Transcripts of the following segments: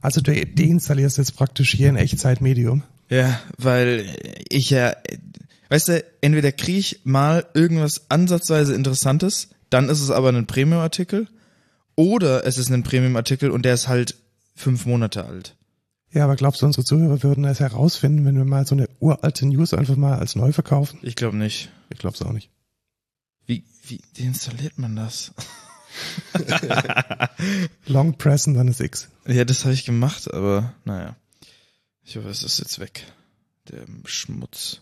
Also du deinstallierst jetzt praktisch hier in Echtzeit Medium. Ja, weil ich ja, weißt du, entweder kriege ich mal irgendwas ansatzweise Interessantes, dann ist es aber ein Premium-Artikel, oder es ist ein Premium-Artikel und der ist halt fünf Monate alt. Ja, aber glaubst du, unsere Zuhörer würden es herausfinden, wenn wir mal so eine uralte News einfach mal als neu verkaufen? Ich glaube nicht. Ich glaube es auch nicht. Wie, wie deinstalliert man das? Long pressen, dann ist X. Ja, das habe ich gemacht, aber naja. Ich hoffe, es ist jetzt weg. Der Schmutz.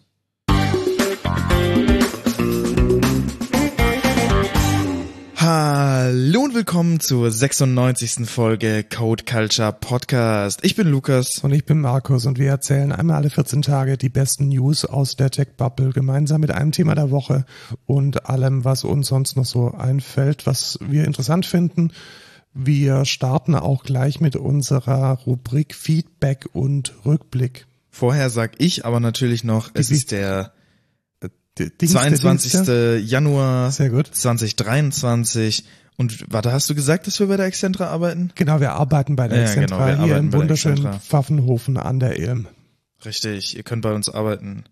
Hallo und willkommen zur 96. Folge Code Culture Podcast. Ich bin Lukas. Und ich bin Markus und wir erzählen einmal alle 14 Tage die besten News aus der Tech Bubble gemeinsam mit einem Thema der Woche und allem, was uns sonst noch so einfällt, was wir interessant finden. Wir starten auch gleich mit unserer Rubrik Feedback und Rückblick. Vorher sag ich aber natürlich noch, es Die- ist der Dings- 22. Dienste. Januar Sehr gut. 2023. Und warte, hast du gesagt, dass wir bei der Excentra arbeiten? Genau, wir arbeiten bei der Ja, Exzentra genau, hier im wunderschönen. Pfaffenhofen an der Ilm. Richtig, ihr könnt bei uns arbeiten.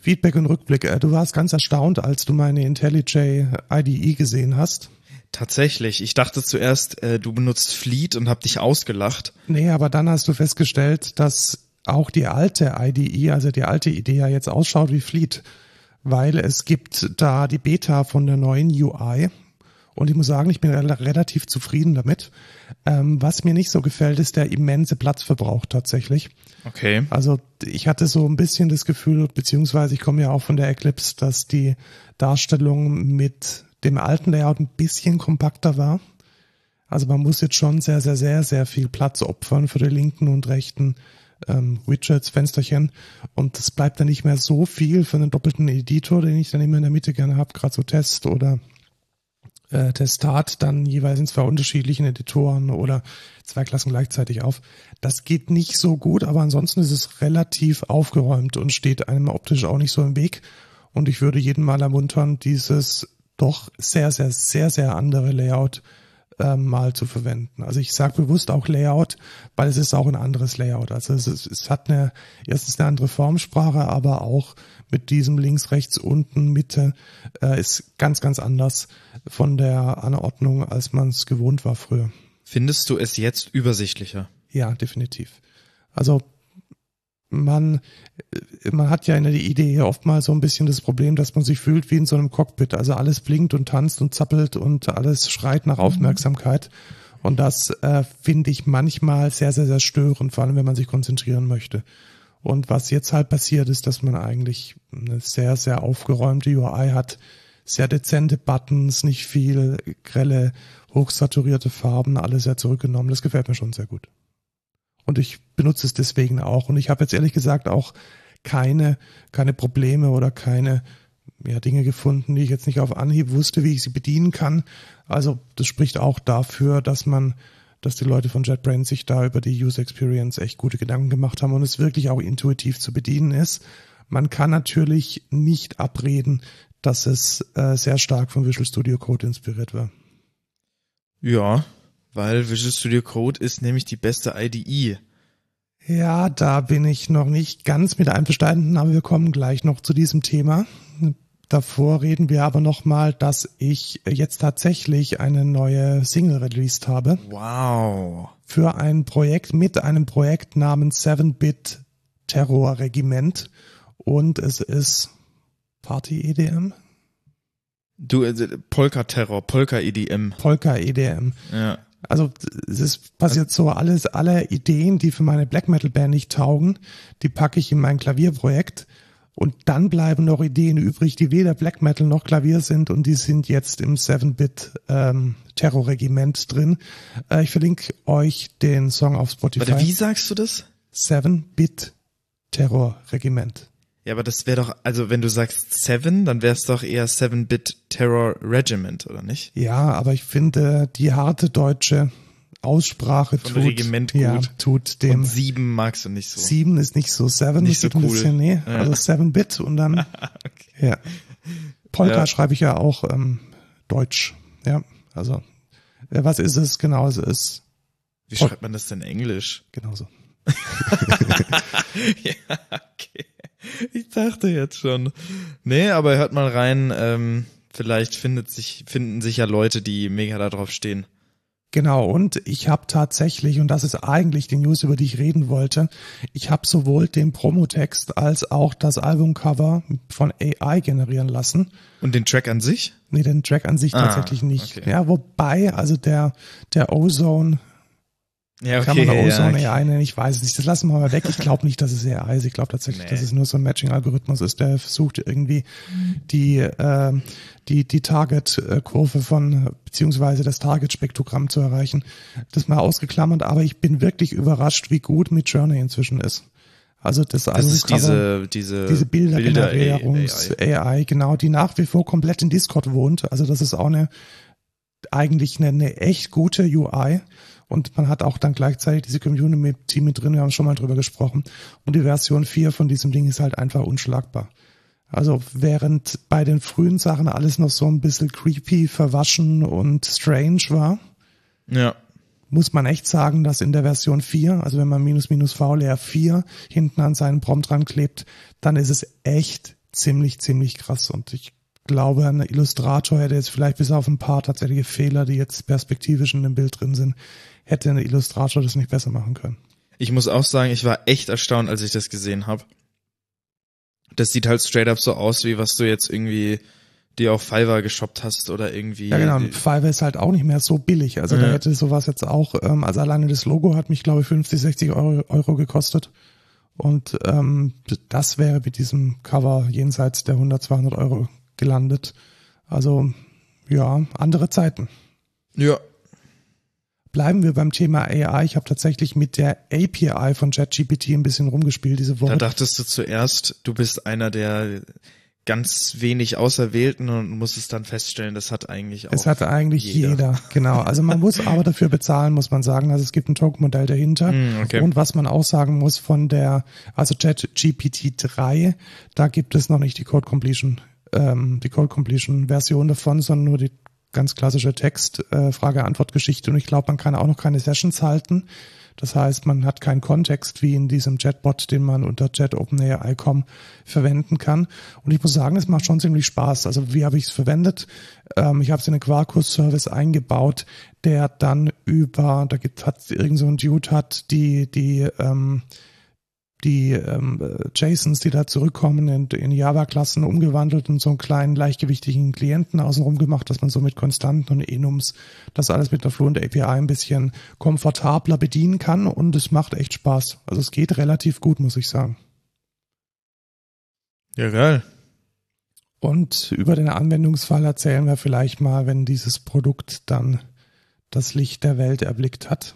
Feedback und Rückblick. Äh, Du warst ganz erstaunt, als du meine IntelliJ IDE gesehen hast. Tatsächlich, ich dachte zuerst, äh, du benutzt Fleet und hab dich ausgelacht. Nee, aber dann hast du festgestellt, dass auch die alte IDE, also die alte Idee ja jetzt ausschaut wie Fleet, weil es gibt da die Beta von der neuen UI und ich muss sagen, ich bin rel relativ zufrieden damit. Ähm, was mir nicht so gefällt, ist der immense Platzverbrauch tatsächlich. Okay. Also ich hatte so ein bisschen das Gefühl, beziehungsweise ich komme ja auch von der Eclipse, dass die Darstellung mit dem alten Layout ein bisschen kompakter war. Also man muss jetzt schon sehr, sehr, sehr, sehr viel Platz opfern für die linken und rechten ähm, Widgets, Fensterchen. Und es bleibt dann nicht mehr so viel für einen doppelten Editor, den ich dann immer in der Mitte gerne habe, gerade so Test oder äh, Testat dann jeweils in zwei unterschiedlichen Editoren oder zwei Klassen gleichzeitig auf. Das geht nicht so gut, aber ansonsten ist es relativ aufgeräumt und steht einem optisch auch nicht so im Weg. Und ich würde jeden mal ermuntern, dieses doch sehr, sehr, sehr, sehr andere Layout ähm, mal zu verwenden. Also ich sage bewusst auch Layout, weil es ist auch ein anderes Layout. Also es, ist, es hat eine, erstens eine andere Formsprache, aber auch mit diesem links, rechts, unten, Mitte äh, ist ganz, ganz anders von der Anordnung, als man es gewohnt war früher. Findest du es jetzt übersichtlicher? Ja, definitiv. Also man, äh, man hat ja in der Idee oftmals so ein bisschen das Problem, dass man sich fühlt wie in so einem Cockpit. Also alles blinkt und tanzt und zappelt und alles schreit nach Aufmerksamkeit. Und das äh, finde ich manchmal sehr, sehr, sehr störend, vor allem wenn man sich konzentrieren möchte. Und was jetzt halt passiert ist, dass man eigentlich eine sehr, sehr aufgeräumte UI hat, sehr dezente Buttons, nicht viel grelle, hochsaturierte Farben, alles sehr zurückgenommen. Das gefällt mir schon sehr gut. Und ich benutze es deswegen auch. Und ich habe jetzt ehrlich gesagt auch keine, keine Probleme oder keine ja, Dinge gefunden, die ich jetzt nicht auf Anhieb wusste, wie ich sie bedienen kann. Also das spricht auch dafür, dass man, dass die Leute von JetBrains sich da über die User Experience echt gute Gedanken gemacht haben und es wirklich auch intuitiv zu bedienen ist. Man kann natürlich nicht abreden, dass es äh, sehr stark von Visual Studio Code inspiriert war. Ja, weil Visual Studio Code ist nämlich die beste IDE. Ja, da bin ich noch nicht ganz mit einverstanden, aber wir kommen gleich noch zu diesem Thema. Davor reden wir aber nochmal, dass ich jetzt tatsächlich eine neue Single released habe Wow. für ein Projekt mit einem Projekt namens 7-Bit Terror Regiment und es ist Party EDM, Du, äh, Polka Terror, Polka EDM. Polka EDM. Ja. Also es passiert so, alles, alle Ideen, die für meine Black Metal Band nicht taugen, die packe ich in mein Klavierprojekt und dann bleiben noch Ideen übrig, die weder Black Metal noch Klavier sind und die sind jetzt im 7-Bit ähm, Terrorregiment drin. Äh, ich verlinke euch den Song auf Spotify. Warte, wie sagst du das? 7-Bit Terrorregiment. Ja, aber das wäre doch, also wenn du sagst Seven, dann wäre es doch eher Seven-Bit Terror Regiment, oder nicht? Ja, aber ich finde die harte deutsche Aussprache Von tut, Regiment ja, gut. tut dem Und sieben magst du nicht so. Sieben ist nicht so, Seven Nicht ist so ein cool. bisschen, nee, Ja. also Seven Bit und dann, ja. Polka Ja. schreibe ich ja auch ähm, Deutsch, ja, also äh, was ist es genau? Es ist Wie schreibt man das denn Englisch? Genauso. ja, okay. Ich dachte jetzt schon. Nee, aber hört mal rein, ähm, vielleicht findet sich, finden sich ja Leute, die mega da drauf stehen. Genau, und ich habe tatsächlich, und das ist eigentlich die News, über die ich reden wollte, ich habe sowohl den Promotext als auch das Albumcover von AI generieren lassen. Und den Track an sich? Nee, den Track an sich Ah, tatsächlich nicht. okay. Ja, wobei, also der, der Ozone, Ja, kann man ja, Ozone okay. AI nennen, ich weiß es nicht. Das lassen wir mal weg. Ich glaube nicht, dass es AI ist. Ich glaube tatsächlich, Nee. dass es nur so ein Matching-Algorithmus ist, der versucht irgendwie die, äh, die, die Target-Kurve von, beziehungsweise das Target-Spektrogramm zu erreichen. Das mal ausgeklammert, aber ich bin wirklich überrascht, wie gut mit Journey inzwischen ist. Also das, Das ist Albumcover- diese, diese, diese Bilder- Bildergenerierungs-AI, genau, die nach wie vor komplett in Discord wohnt. Also das ist auch eine eigentlich eine, eine echt gute UI. Und man hat auch dann gleichzeitig diese Community mit drin, wir haben schon mal drüber gesprochen. Und die Version 4 von diesem Ding ist halt einfach unschlagbar. Also während bei den frühen Sachen alles noch so ein bisschen creepy, verwaschen und strange war, Ja. muss man echt sagen, dass in der Version 4, also wenn man minus minus VLR 4 hinten an seinen Prompt dran klebt, dann ist es echt ziemlich, ziemlich krass. Und ich glaube, ein Illustrator hätte jetzt vielleicht bis auf ein paar tatsächliche Fehler, die jetzt perspektivisch in dem Bild drin sind, hätte ein Illustrator das nicht besser machen können. Ich muss auch sagen, ich war echt erstaunt, als ich das gesehen habe. Das sieht halt straight up so aus, wie was du jetzt irgendwie dir auf Fiverr geshoppt hast oder irgendwie. Ja, genau. Und Fiverr ist halt auch nicht mehr so billig. Also da Ja. hätte sowas jetzt auch, ähm, also alleine das Logo hat mich, glaube ich, 50, 60 Euro, Euro gekostet. Und ähm, das wäre mit diesem Cover jenseits der 100, 200 Euro gelandet. Also ja, andere Zeiten. Ja. Bleiben wir beim Thema AI. Ich habe tatsächlich mit der API von ChatGPT ein bisschen rumgespielt diese Da Woche. dachtest du zuerst, du bist einer der ganz wenig Auserwählten und musstest dann feststellen, das hat eigentlich auch. Es hat eigentlich jeder. jeder. genau. Also man muss aber dafür bezahlen, muss man sagen. Also es gibt ein Token-Modell dahinter. Mm, okay. Und was man auch sagen muss von der, also ChatGPT 3, da gibt es noch nicht die Code Completion, ähm, die Code Completion Version davon, sondern nur die ganz klassische Text, äh, Frage-Antwort-Geschichte. Und ich glaube, man kann auch noch keine Sessions halten. Das heißt, man hat keinen Kontext wie in diesem Chatbot, den man unter Chat OpenAI.com verwenden kann. Und ich muss sagen, es macht schon ziemlich Spaß. Also wie habe ich es verwendet? Ähm, ich habe es in einen Quarkus-Service eingebaut, der dann über, da gibt hat irgend so ein Dude hat die die ähm, die ähm, äh, JSONs, die da zurückkommen, in, in Java-Klassen umgewandelt und so einen kleinen leichtgewichtigen Klienten außenrum gemacht, dass man so mit Konstanten und Enums das alles mit der Fluent API ein bisschen komfortabler bedienen kann und es macht echt Spaß. Also es geht relativ gut, muss ich sagen. Ja, geil. Und über den Anwendungsfall erzählen wir vielleicht mal, wenn dieses Produkt dann das Licht der Welt erblickt hat.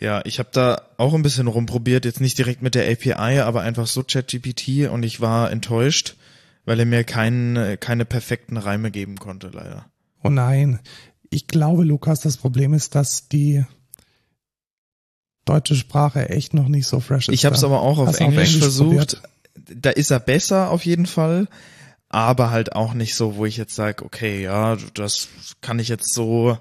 Ja, ich habe da auch ein bisschen rumprobiert, jetzt nicht direkt mit der API, aber einfach so ChatGPT und ich war enttäuscht, weil er mir kein, keine perfekten Reime geben konnte, leider. Oh nein. Ich glaube, Lukas, das Problem ist, dass die deutsche Sprache echt noch nicht so fresh ist. Ich habe es aber auch auf Hast du Englisch, versucht. probiert? Da ist er besser auf jeden Fall, aber halt auch nicht so, wo ich jetzt sage, okay, ja, das kann ich jetzt so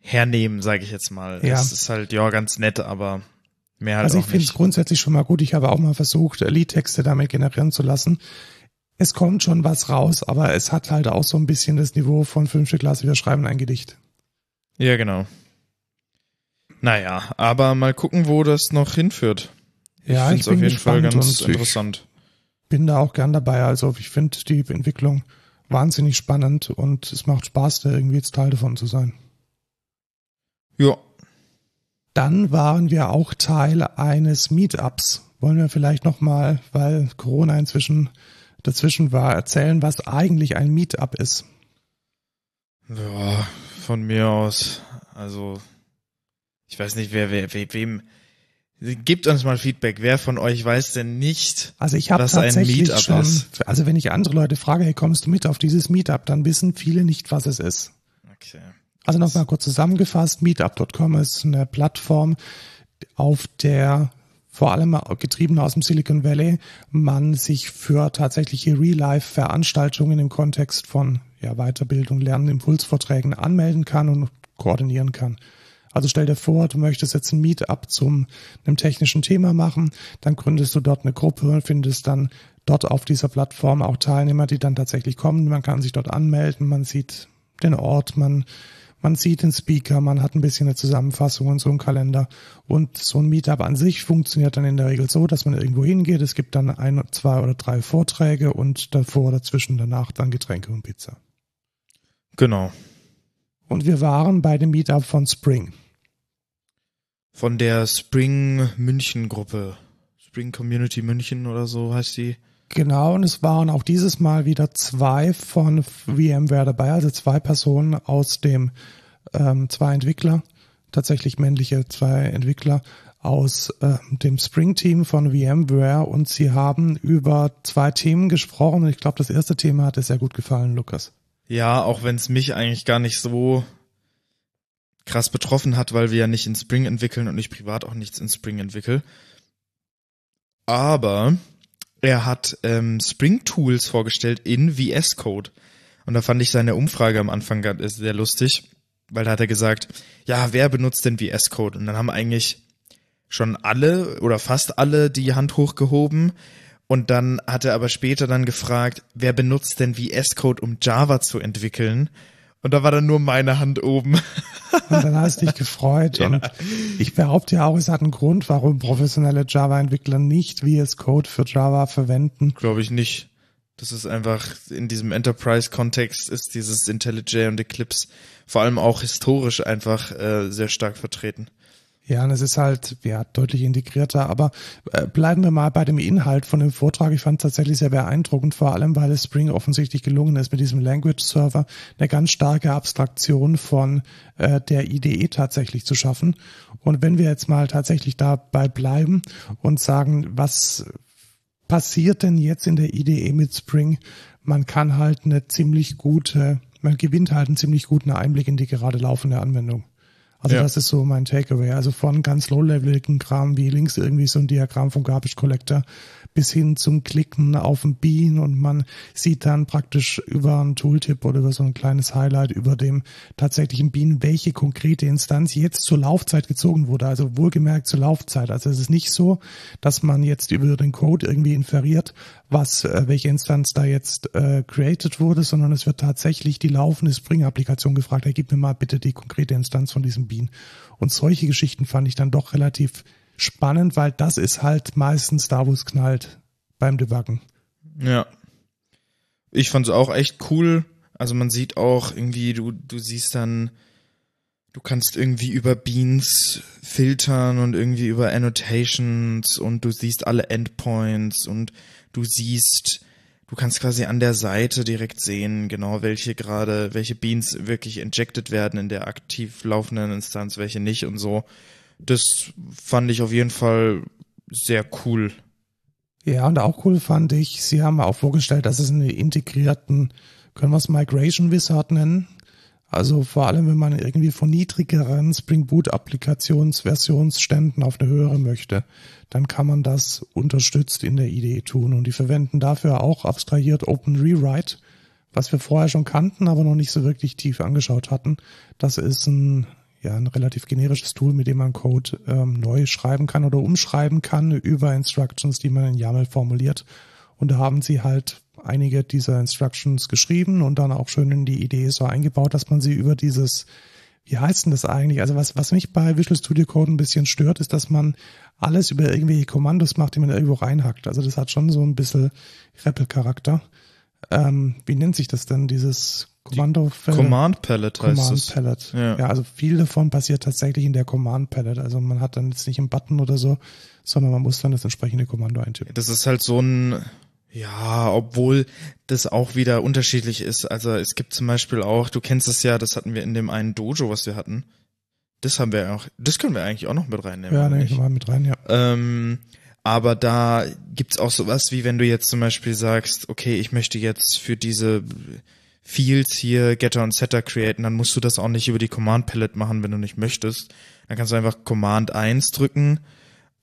hernehmen, sage ich jetzt mal. Ja. Es ist halt ja ganz nett, aber mehr halt Also ich finde es grundsätzlich schon mal gut. Ich habe auch mal versucht, Liedtexte damit generieren zu lassen. Es kommt schon was raus, aber es hat halt auch so ein bisschen das Niveau von fünfte Klasse, wir schreiben ein Gedicht. Ja, genau. Naja, aber mal gucken, wo das noch hinführt. Ja, ich bin auf jeden Fall ganz interessant. Bin da auch gern dabei. Also ich finde die Entwicklung wahnsinnig spannend und es macht Spaß, da irgendwie jetzt Teil davon zu sein. Ja, Dann waren wir auch Teil eines Meetups. Wollen wir vielleicht nochmal, weil Corona inzwischen dazwischen war, erzählen, was eigentlich ein Meetup ist. ja, von mir aus. Also, ich weiß nicht, wer, wer, we- wem. Gebt uns mal Feedback. Wer von euch weiß denn nicht? Also ich Was ein Meetup schon, ist. also wenn ich andere Leute frage, hey, kommst du mit auf dieses Meetup, dann wissen viele nicht, was es ist. Okay. Also nochmal kurz zusammengefasst, meetup.com ist eine Plattform, auf der vor allem getrieben aus dem Silicon Valley man sich für tatsächliche Real-Life-Veranstaltungen im Kontext von ja, Weiterbildung, Lernen, Impulsvorträgen anmelden kann und koordinieren kann. Also stell dir vor, du möchtest jetzt ein Meetup zum einem technischen Thema machen, dann gründest du dort eine Gruppe und findest dann dort auf dieser Plattform auch Teilnehmer, die dann tatsächlich kommen. Man kann sich dort anmelden, man sieht den Ort, man man sieht den Speaker, man hat ein bisschen eine Zusammenfassung und so einen Kalender. Und so ein Meetup an sich funktioniert dann in der Regel so, dass man irgendwo hingeht. Es gibt dann ein, zwei oder drei Vorträge und davor, dazwischen, danach dann Getränke und Pizza. Genau. Und wir waren bei dem Meetup von Spring. Von der Spring München Gruppe. Spring Community München oder so heißt die. Genau, und es waren auch dieses Mal wieder zwei von VMware dabei, also zwei Personen aus dem, ähm, zwei Entwickler, tatsächlich männliche zwei Entwickler aus äh, dem Spring-Team von VMware und sie haben über zwei Themen gesprochen. Ich glaube, das erste Thema hat dir sehr gut gefallen, Lukas. Ja, auch wenn es mich eigentlich gar nicht so krass betroffen hat, weil wir ja nicht in Spring entwickeln und ich privat auch nichts in Spring entwickle. Aber er hat ähm, Spring Tools vorgestellt in VS Code. Und da fand ich seine Umfrage am Anfang sehr lustig, weil da hat er gesagt, ja, wer benutzt denn VS Code? Und dann haben eigentlich schon alle oder fast alle die Hand hochgehoben. Und dann hat er aber später dann gefragt, wer benutzt denn VS Code, um Java zu entwickeln? Und da war dann nur meine Hand oben. Und dann hast du dich gefreut. ja. Und ich behaupte ja auch, es hat einen Grund, warum professionelle Java-Entwickler nicht VS Code für Java verwenden. Glaube ich nicht. Das ist einfach, in diesem Enterprise-Kontext ist dieses IntelliJ und Eclipse vor allem auch historisch einfach äh, sehr stark vertreten. Ja, und es ist halt ja deutlich integrierter. Aber äh, bleiben wir mal bei dem Inhalt von dem Vortrag. Ich fand es tatsächlich sehr beeindruckend, vor allem weil es Spring offensichtlich gelungen ist, mit diesem Language Server eine ganz starke Abstraktion von äh, der IDE tatsächlich zu schaffen. Und wenn wir jetzt mal tatsächlich dabei bleiben und sagen, was passiert denn jetzt in der IDE mit Spring? Man kann halt eine ziemlich gute, man gewinnt halt einen ziemlich guten Einblick in die gerade laufende Anwendung. Also ja. das ist so mein Takeaway. Also von ganz low-leveligen Kram wie links irgendwie so ein Diagramm vom Garbage Collector bis hin zum Klicken auf den Bean und man sieht dann praktisch über einen Tooltip oder über so ein kleines Highlight über dem tatsächlichen Bean, welche konkrete Instanz jetzt zur Laufzeit gezogen wurde. Also wohlgemerkt zur Laufzeit. Also es ist nicht so, dass man jetzt über den Code irgendwie inferiert, was, äh, welche Instanz da jetzt äh, created wurde, sondern es wird tatsächlich die laufende Spring-Applikation gefragt. Hey, gib mir mal bitte die konkrete Instanz von diesem Bean. Und solche Geschichten fand ich dann doch relativ spannend, weil das ist halt meistens da, wo es knallt beim Debuggen. Ja. Ich fand es auch echt cool. Also man sieht auch irgendwie, du, du siehst dann, du kannst irgendwie über Beans filtern und irgendwie über Annotations und du siehst alle Endpoints und du siehst, du kannst quasi an der Seite direkt sehen, genau welche gerade, welche Beans wirklich injected werden in der aktiv laufenden Instanz, welche nicht und so das fand ich auf jeden Fall sehr cool. Ja, und auch cool fand ich, sie haben auch vorgestellt, dass es einen integrierten, können wir es Migration Wizard nennen? Also vor allem, wenn man irgendwie von niedrigeren Spring Boot Applikationsversionsständen auf eine höhere möchte, dann kann man das unterstützt in der IDE tun. Und die verwenden dafür auch abstrahiert Open Rewrite, was wir vorher schon kannten, aber noch nicht so wirklich tief angeschaut hatten. Das ist ein ja ein relativ generisches Tool, mit dem man Code ähm, neu schreiben kann oder umschreiben kann über Instructions, die man in YAML formuliert. Und da haben sie halt einige dieser Instructions geschrieben und dann auch schön in die Idee so eingebaut, dass man sie über dieses, wie heißt denn das eigentlich? Also was, was mich bei Visual Studio Code ein bisschen stört, ist, dass man alles über irgendwelche Kommandos macht, die man irgendwo reinhackt. Also das hat schon so ein bisschen REPL-Charakter. Ähm, wie nennt sich das denn, dieses Kommando Command Palette heißt Command es. Palette. Ja. ja, also viel davon passiert tatsächlich in der Command Palette. Also man hat dann jetzt nicht einen Button oder so, sondern man muss dann das entsprechende Kommando eintippen. Das ist halt so ein, ja, obwohl das auch wieder unterschiedlich ist. Also es gibt zum Beispiel auch, du kennst es ja, das hatten wir in dem einen Dojo, was wir hatten. Das haben wir auch, das können wir eigentlich auch noch mit reinnehmen. Ja, nehme ich mal mit rein, ja. Ähm, aber da gibt's auch sowas, wie wenn du jetzt zum Beispiel sagst, okay, ich möchte jetzt für diese Fields hier Getter und Setter createn, dann musst du das auch nicht über die Command Palette machen, wenn du nicht möchtest. Dann kannst du einfach Command 1 drücken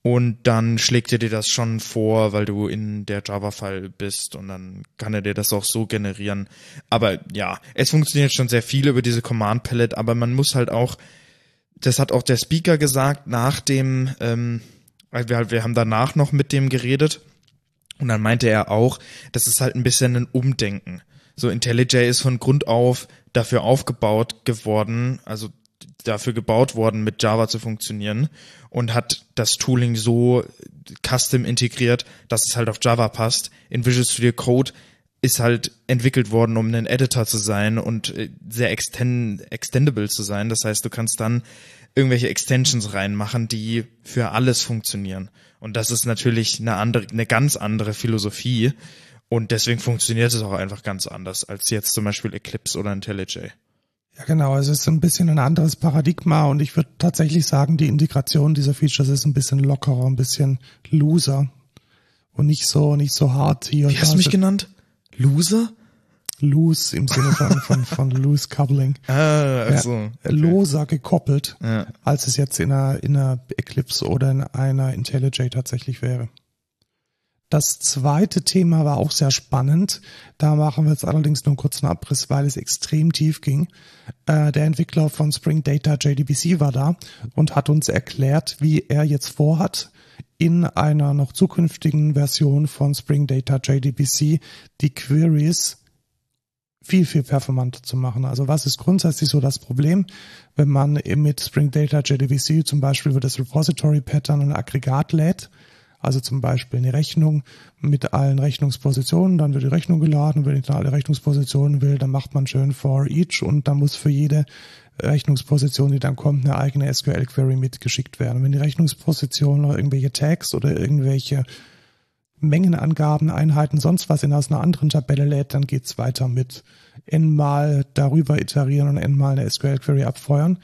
und dann schlägt er dir das schon vor, weil du in der Java-File bist und dann kann er dir das auch so generieren. Aber ja, es funktioniert schon sehr viel über diese Command Palette, aber man muss halt auch das hat auch der Speaker gesagt nach dem, ähm, wir, wir haben danach noch mit dem geredet und dann meinte er auch, das ist halt ein bisschen ein Umdenken. So IntelliJ ist von Grund auf dafür aufgebaut geworden, also dafür gebaut worden, mit Java zu funktionieren und hat das Tooling so custom integriert, dass es halt auf Java passt. In Visual Studio Code ist halt entwickelt worden, um ein Editor zu sein und äh, sehr extend, extendable zu sein. Das heißt, du kannst dann irgendwelche Extensions reinmachen, die für alles funktionieren. Und das ist natürlich eine andere, eine ganz andere Philosophie. Und deswegen funktioniert es auch einfach ganz anders als jetzt zum Beispiel Eclipse oder IntelliJ. Ja, genau. Es ist ein bisschen ein anderes Paradigma und ich würde tatsächlich sagen, die Integration dieser Features ist ein bisschen lockerer, ein bisschen looser und nicht so, nicht so hart hier. Wie hast du mich genannt? Loser? Loose im Sinne von, von, von loose coupling. Ah, also. Ja, okay. Loser gekoppelt, Ja. als es jetzt in einer, in einer Eclipse oder in einer IntelliJ tatsächlich wäre. Das zweite Thema war auch sehr spannend. Da machen wir jetzt allerdings nur einen kurzen Abriss, weil es extrem tief ging. Äh, der Entwickler von Spring Data JDBC war da und hat uns erklärt, wie er jetzt vorhat, in einer noch zukünftigen Version von Spring Data JDBC die Queries viel, viel performanter zu machen. Also was ist grundsätzlich so das Problem, wenn man mit Spring Data JDBC zum Beispiel über das Repository Pattern ein Aggregat lädt, also zum Beispiel eine Rechnung mit allen Rechnungspositionen, dann wird die Rechnung geladen, wenn ich dann alle Rechnungspositionen will, dann macht man schön for each und dann muss für jede Rechnungsposition, die dann kommt, eine eigene SQL-Query mitgeschickt werden. Wenn die Rechnungsposition noch irgendwelche Tags oder irgendwelche Mengenangaben, Einheiten, sonst was in aus einer anderen Tabelle lädt, dann geht's weiter mit n-mal darüber iterieren und n-mal eine SQL-Query abfeuern.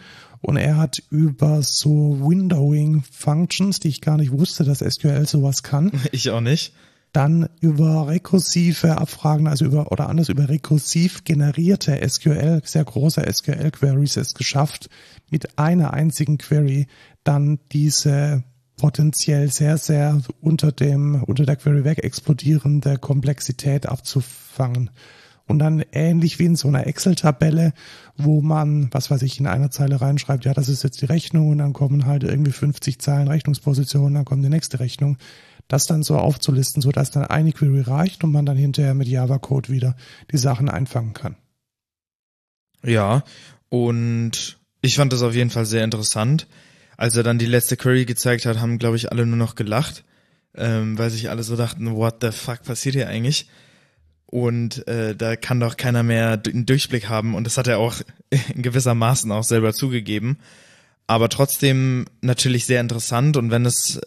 Und er hat über so Windowing-Functions, die ich gar nicht wusste, dass SQL sowas kann, Ich auch nicht. dann über rekursive Abfragen, also über, oder anders über rekursiv generierte SQL, sehr große SQL-Queries es geschafft, mit einer einzigen Query dann diese potenziell sehr, sehr unter dem, unter der Query weg explodierende Komplexität abzufangen. Und dann ähnlich wie in so einer Excel-Tabelle, wo man, was weiß ich, in einer Zeile reinschreibt, ja, das ist jetzt die Rechnung und dann kommen halt irgendwie 50 Zeilen Rechnungspositionen, dann kommt die nächste Rechnung. Das dann so aufzulisten, so dass dann eine Query reicht und man dann hinterher mit Java-Code wieder die Sachen einfangen kann. Ja, und ich fand das auf jeden Fall sehr interessant. Als er dann die letzte Query gezeigt hat, haben, glaube ich, alle nur noch gelacht, ähm, weil sich alle so dachten, what the fuck passiert hier eigentlich? Und äh, da kann doch keiner mehr einen Durchblick haben. Und das hat er auch in gewisser Maßen auch selber zugegeben. Aber trotzdem natürlich sehr interessant. Und wenn es,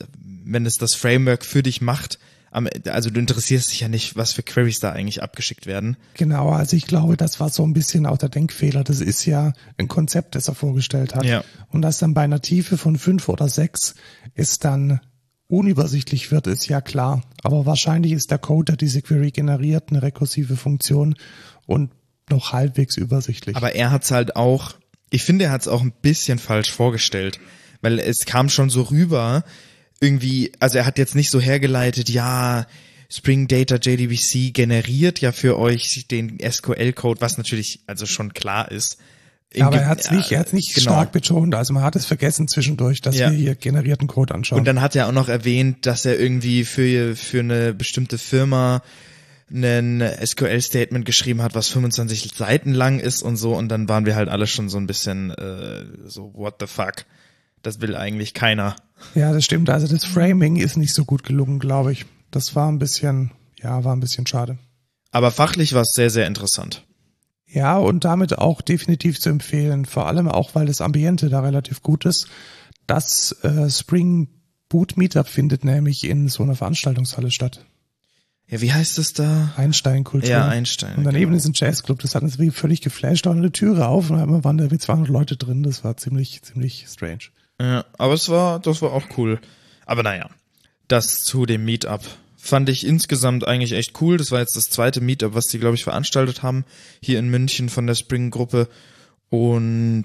wenn es das Framework für dich macht, am- also du interessierst dich ja nicht, was für Queries da eigentlich abgeschickt werden. Genau, also ich glaube, das war so ein bisschen auch der Denkfehler. Das ist ja ein Konzept, das er vorgestellt hat. Ja. Und das dann bei einer Tiefe von fünf oder sechs ist dann unübersichtlich wird, ist ja klar. Aber wahrscheinlich ist der Code, der diese Query generiert, eine rekursive Funktion und noch halbwegs übersichtlich. Aber er hat's halt auch, ich finde, er hat's auch ein bisschen falsch vorgestellt, weil es kam schon so rüber, irgendwie, also er hat jetzt nicht so hergeleitet, ja, Spring Data JDBC generiert ja für euch den SQL-Code, was natürlich also schon klar ist. Aber er hat es nicht, er hat's nicht genau. stark betont. Also man hat es vergessen zwischendurch, dass Ja. wir hier generierten Code anschauen. Und dann hat er auch noch erwähnt, dass er irgendwie für, für eine bestimmte Firma ein SQL-Statement geschrieben hat, was 25 Seiten lang ist und so. Und dann waren wir halt alle schon so ein bisschen äh, so, what the fuck? Das will eigentlich keiner. ja, das stimmt. Also das Framing ist nicht so gut gelungen, glaube ich. Das war ein bisschen, ja, war ein bisschen schade. Aber fachlich war es sehr, sehr interessant. Ja, und damit auch definitiv zu empfehlen. Vor allem auch, weil das Ambiente da relativ gut ist. Das äh, Spring Boot Meetup findet nämlich in so einer Veranstaltungshalle statt. Ja, wie heißt es da? Einstein-Kultur. Ja, Einstein. Und daneben genau. ist ein Jazzclub. Das hat uns wie völlig geflasht. Da eine Türe auf und da waren da wie 200 Leute drin. Das war ziemlich, ziemlich strange. Ja, aber es war, das war auch cool. Aber naja, das zu dem Meetup fand ich insgesamt eigentlich echt cool. Das war jetzt das zweite Meetup, was die, glaube ich, veranstaltet haben, hier in München von der Spring-Gruppe. Und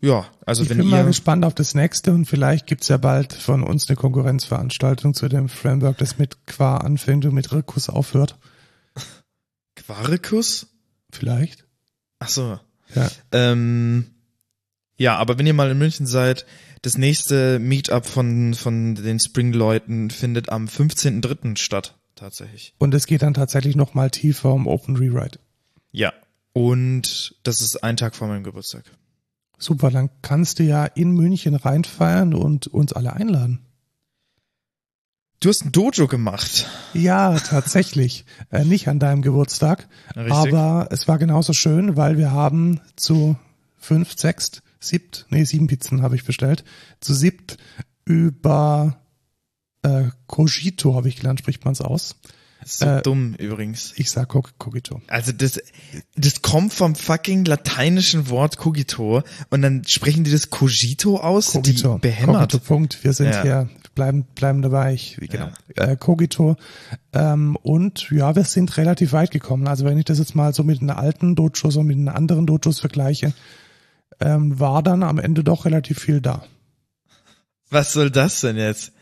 ja, also Ich wenn bin mal ihr, gespannt auf das nächste und vielleicht gibt's ja bald von uns eine Konkurrenzveranstaltung zu dem Framework, das mit Qua anfängt und mit Rekus aufhört. Quaricus? Vielleicht. Ach so. Ja. Ähm, Ja, aber wenn ihr mal in München seid, das nächste Meetup von, von den Spring-Leuten findet am 15.03. statt, tatsächlich. Und es geht dann tatsächlich noch mal tiefer um Open Rewrite. Ja. Und das ist ein Tag vor meinem Geburtstag. Super, dann kannst du ja in München reinfeiern und uns alle einladen. Du hast ein Dojo gemacht. Ja, tatsächlich. äh, nicht an deinem Geburtstag. Richtig. Aber es war genauso schön, weil wir haben zu fünf, sechs, siebt, nee, sieben Pizzen habe ich bestellt. Zu siebt über äh, Cogito habe ich gelernt, spricht man es aus. So Äh, dumm übrigens. Ich sag Cog- Cogito. Also das, das kommt vom fucking lateinischen Wort cogito und dann sprechen die das cogito aus, Cogito. die behämmert. Cogito, Punkt. Wir sind Ja. hier, bleiben, bleiben dabei. Ich, genau. Äh, Cogito. Ähm, und ja, wir sind relativ weit gekommen. Also wenn ich das jetzt mal so mit einer alten Dojos und mit einer anderen Dojos vergleiche, ähm, war dann am Ende doch relativ viel da. Was soll das denn jetzt?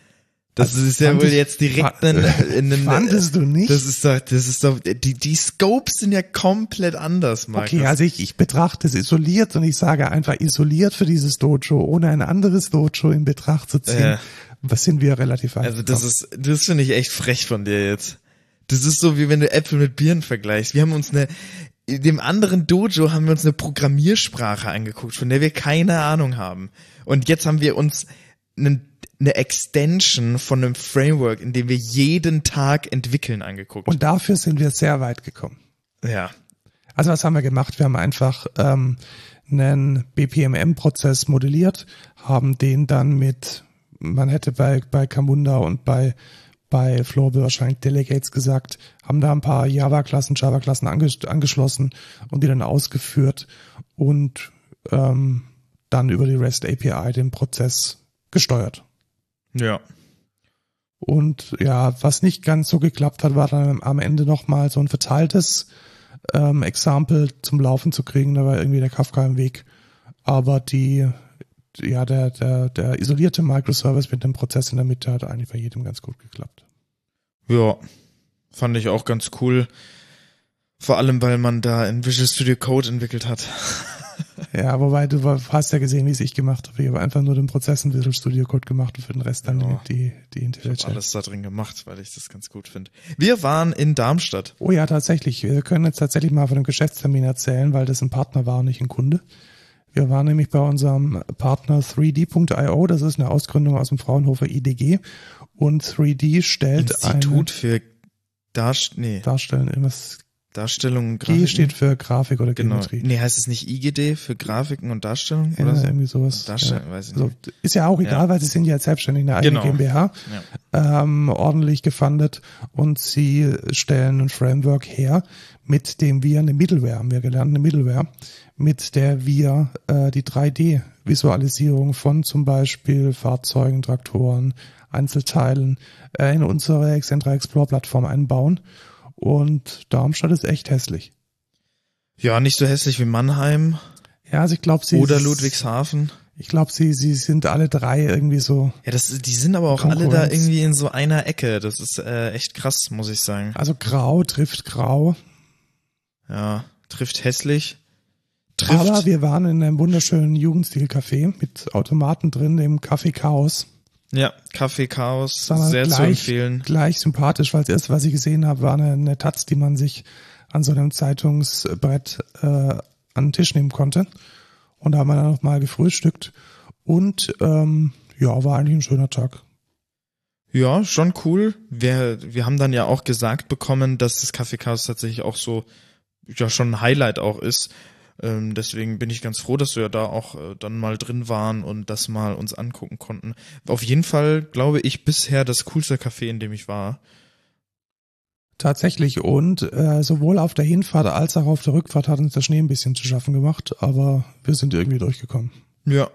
Das Also, ist ja wohl jetzt direkt in, in den, Fandest du nicht? Das ist doch, das ist doch, die, die Scopes sind ja komplett anders, Markus. Okay, also ich, ich betrachte es isoliert und ich sage einfach isoliert für dieses Dojo, ohne ein anderes Dojo in Betracht zu ziehen. Ja. Was sind wir relativ weit Also das ist, das finde ich echt frech von dir jetzt. Das ist so, wie wenn du Äpfel mit Birnen vergleichst. Wir haben uns eine, in dem anderen Dojo haben wir uns eine Programmiersprache angeguckt, von der wir keine Ahnung haben. Und jetzt haben wir uns einen, eine Extension von einem Framework, in dem wir jeden Tag entwickeln, angeguckt. Und dafür sind wir sehr weit gekommen. ja. Also was haben wir gemacht? Wir haben einfach ähm, einen BPMM-Prozess modelliert, haben den dann mit, man hätte bei, bei Camunda und bei, bei Flowable wahrscheinlich Delegates gesagt, haben da ein paar Java-Klassen, Java-Klassen anges angeschlossen und die dann ausgeführt und ähm, dann über die REST API den Prozess gesteuert. Ja. Und ja, was nicht ganz so geklappt hat, war dann am Ende nochmal so ein verteiltes ähm, Example zum Laufen zu kriegen. Da war irgendwie der Kafka im Weg. Aber die, ja, der, der, der isolierte Microservice mit dem Prozess in der Mitte hat eigentlich bei jedem ganz gut geklappt. Ja. Fand ich auch ganz cool. Vor allem, weil man da in Visual Studio Code entwickelt hat. Ja, wobei du hast ja gesehen, wie es ich gemacht habe. Ich habe einfach nur den Prozess in Visual Studio Code gemacht und für den Rest dann Ja. die, die Ich habe alles da drin gemacht, weil ich das ganz gut finde. Wir waren in Darmstadt. Oh ja, tatsächlich. Wir können jetzt tatsächlich mal von dem Geschäftstermin erzählen, weil das ein Partner war und nicht ein Kunde. Wir waren nämlich bei unserem Partner 3D.io. Das ist eine Ausgründung aus dem Fraunhofer IDG. Und 3D stellt Institut für Darst nee, Darstellen, irgendwas. Darstellung und G Grafiken. steht für Grafik oder genau. Geometrie. Nee, heißt es nicht IGD für Grafiken und Darstellung Ja, oder so? irgendwie sowas. Darstellung, ja. weiß ich Also, nicht. ist ja auch egal, Ja. weil sie sind ja jetzt selbstständig eine eigene Genau. GmbH. Ja. ähm, ordentlich gefundet und sie stellen ein Framework her, mit dem wir eine Middleware, haben wir gelernt, eine Middleware, mit der wir äh, die 3D-Visualisierung von zum Beispiel Fahrzeugen, Traktoren, Einzelteilen äh, in unsere Excentra Explore-Plattform einbauen. Und Darmstadt ist echt hässlich. ja, nicht so hässlich wie Mannheim Ja, also ich glaube, sie oder Ludwigshafen. Ich glaube, sie sie sind alle drei irgendwie so. Ja, das, die sind aber auch alle da irgendwie in so einer Ecke. Das ist äh, echt krass, muss ich sagen. Also Grau trifft Grau. Ja, trifft hässlich. Trifft. Aber wir waren in einem wunderschönen Jugendstil-Café mit Automaten drin, dem Café Chaos. Ja, Kaffee Chaos, sehr zu gleich, empfehlen. Gleich sympathisch, weil das erste, was ich gesehen habe, war eine, eine Taz, die man sich an so einem Zeitungsbrett äh, an den Tisch nehmen konnte. Und da haben wir dann noch mal gefrühstückt. Und ähm, ja, war eigentlich ein schöner Tag. Ja, schon cool. Wir, wir haben dann ja auch gesagt bekommen, dass das Kaffee Chaos tatsächlich auch so, ja, schon ein Highlight auch ist. Ähm, deswegen bin ich ganz froh, dass wir da auch äh, dann mal drin waren und das mal uns angucken konnten. Auf jeden Fall, glaube ich, bisher das coolste Café, in dem ich war. Tatsächlich. Und äh, sowohl auf der Hinfahrt als auch auf der Rückfahrt hat uns der Schnee ein bisschen zu schaffen gemacht, aber wir sind irgendwie durchgekommen. Ja,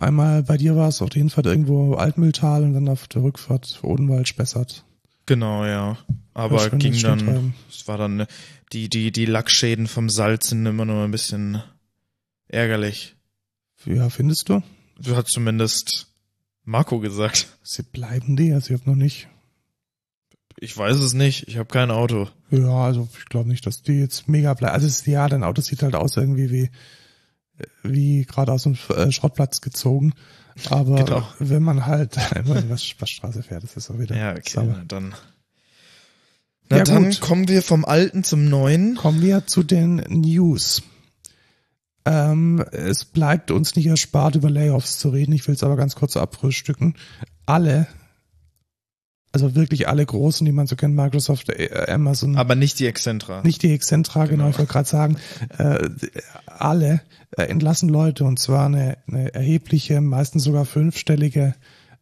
Einmal bei dir war es auf der Hinfahrt irgendwo Altmühltal und dann auf der Rückfahrt Odenwald Spessart. genau, ja. Aber ging dann, es war dann, äh, die, die, die Lackschäden vom Salz sind immer nur ein bisschen ärgerlich. Ja, findest du? So hat zumindest Marco gesagt. Sie bleiben die, also ich habe noch nicht. Ich weiß es nicht, ich habe kein Auto. Ja, also ich glaube nicht, dass die jetzt mega bleiben. Also ja, dein Auto sieht halt aus irgendwie wie, wie gerade aus dem äh, Schrottplatz gezogen. Aber Genau. wenn man halt was, was Straße fährt, das ist auch wieder Ja, okay, sauber. dann. Na Ja, dann gut. kommen wir vom Alten zum Neuen. Kommen wir zu den News. Ähm, es bleibt uns nicht erspart, über Layoffs zu reden. Ich will es aber ganz kurz abfrühstücken. Alle, also wirklich alle Großen, die man so kennt, Microsoft, äh, Amazon, Aber nicht die Excentra. nicht die Excentra, genau, Genau. ich wollte gerade sagen, äh, alle äh, entlassen Leute und zwar eine, eine erhebliche, meistens sogar fünfstellige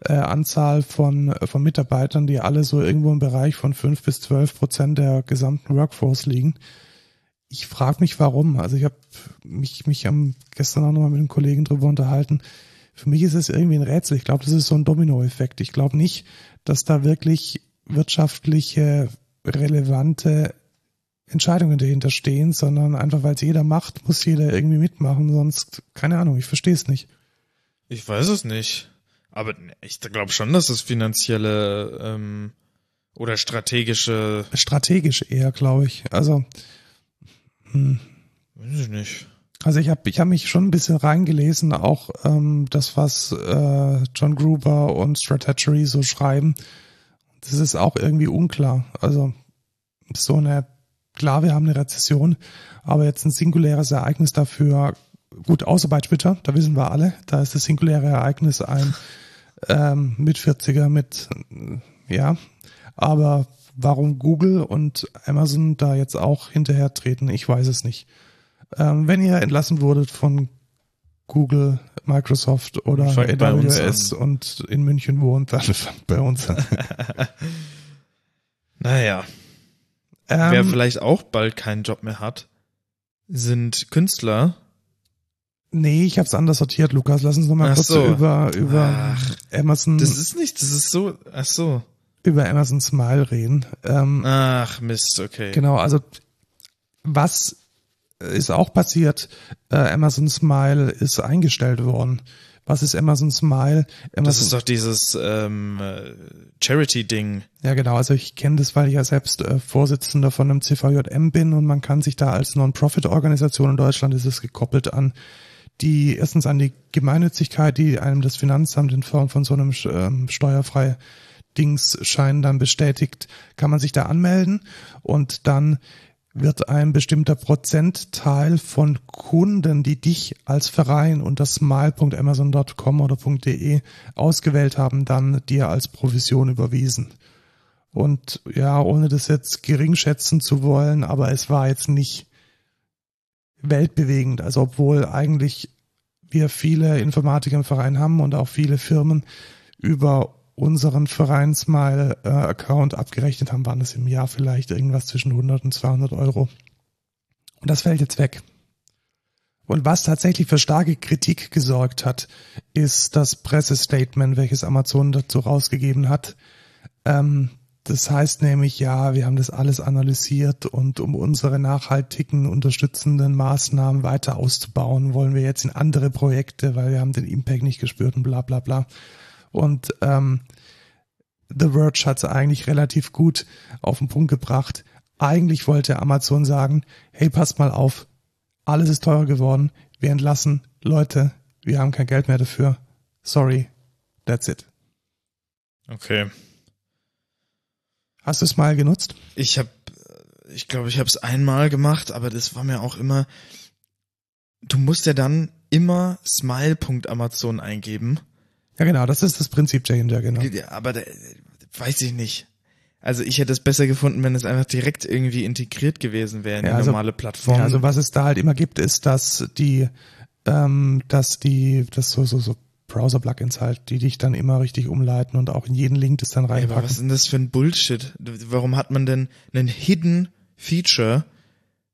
äh, Anzahl von, äh, von Mitarbeitern, die alle so irgendwo im Bereich von fünf bis zwölf Prozent der gesamten Workforce liegen. Ich frage mich warum. Also ich habe mich, mich am gestern auch nochmal mit einem Kollegen drüber unterhalten. Für mich ist es irgendwie ein Rätsel. Ich glaube, das ist so ein Dominoeffekt. Ich glaube nicht, dass da wirklich wirtschaftliche, relevante Entscheidungen dahinter stehen, sondern einfach weil es jeder macht, muss jeder irgendwie mitmachen, sonst, keine Ahnung, ich verstehe es nicht. Ich weiß es nicht. Aber ich glaube schon, dass es finanzielle ähm, oder strategische, Strategisch eher, glaube ich. Also, hm. weiß ich nicht. Also ich habe ich hab mich schon ein bisschen reingelesen, auch ähm, das, was äh, John Gruber und Strategy so schreiben. Das ist auch irgendwie unklar. Also so eine, klar, wir haben eine Rezession, aber jetzt ein singuläres Ereignis dafür, gut, außer bei Twitter, da wissen wir alle, da ist das singuläre Ereignis ein ähm, mit 40er, mit, äh, ja, aber warum Google und Amazon da jetzt auch hinterher treten, ich weiß es nicht. Ähm, wenn ihr entlassen wurdet von Google, Microsoft oder Fangt bei uns AWS und in München wohnt, dann fangt bei uns an. Naja, wer Ähm, vielleicht auch bald keinen Job mehr hat, sind Künstler. Nee, ich habe es anders sortiert, Lukas. Lass uns noch mal Ach kurz so. über über Ach, Amazon das ist nicht, das ist so, ach so. über Amazon Smile reden. Ähm, Ach, Mist, okay. Genau, also was ist auch passiert? Äh, Amazon Smile ist eingestellt worden. Was ist Amazon Smile? Amazon, Das ist doch dieses ähm, äh, Charity-Ding. ja genau, also ich kenne das, weil ich ja selbst äh, Vorsitzender von einem CVJM bin und man kann sich da als Non-Profit-Organisation in Deutschland ist es gekoppelt an die erstens an die Gemeinnützigkeit, die einem das Finanzamt in Form von so einem ähm, steuerfrei Dingsschein dann bestätigt, kann man sich da anmelden und dann wird ein bestimmter Prozentteil von Kunden, die dich als Verein unter smile.amazon.com oder .de ausgewählt haben, dann dir als Provision überwiesen. Und ja, ohne das jetzt gering schätzen zu wollen, aber es war jetzt nicht weltbewegend. Also obwohl eigentlich wir viele Informatiker im Verein haben und auch viele Firmen über unseren Vereinsmile-Account abgerechnet haben, waren das im Jahr vielleicht irgendwas zwischen 100 und 200 Euro. Und das fällt jetzt weg. Und was tatsächlich für starke Kritik gesorgt hat, ist das Pressestatement, welches Amazon dazu rausgegeben hat. Ähm, das heißt nämlich, ja, wir haben das alles analysiert und um unsere nachhaltigen, unterstützenden Maßnahmen weiter auszubauen, wollen wir jetzt in andere Projekte, weil wir haben den Impact nicht gespürt und bla bla bla. Und ähm, The Verge hat es eigentlich relativ gut auf den Punkt gebracht. Eigentlich wollte Amazon sagen, hey, passt mal auf, alles ist teurer geworden, wir entlassen Leute, wir haben kein Geld mehr dafür. Sorry, that's it. Okay. Hast du es mal genutzt? Ich habe, ich glaube, ich habe es einmal gemacht, aber das war mir auch immer. Du musst ja dann immer smile.amazon eingeben. Ja, genau, das ist das Prinzip dahinter, genau. Aber da, weiß ich nicht. Also ich hätte es besser gefunden, wenn es einfach direkt irgendwie integriert gewesen wäre in Ja, die also- normale Plattform. Ja, also was es da halt immer gibt, ist, dass die, ähm, dass die, das so, so, so Browser-Plugins halt, die dich dann immer richtig umleiten und auch in jeden Link das dann Ja, aber reinpacken. was ist denn das für ein Bullshit? Warum hat man denn einen Hidden Feature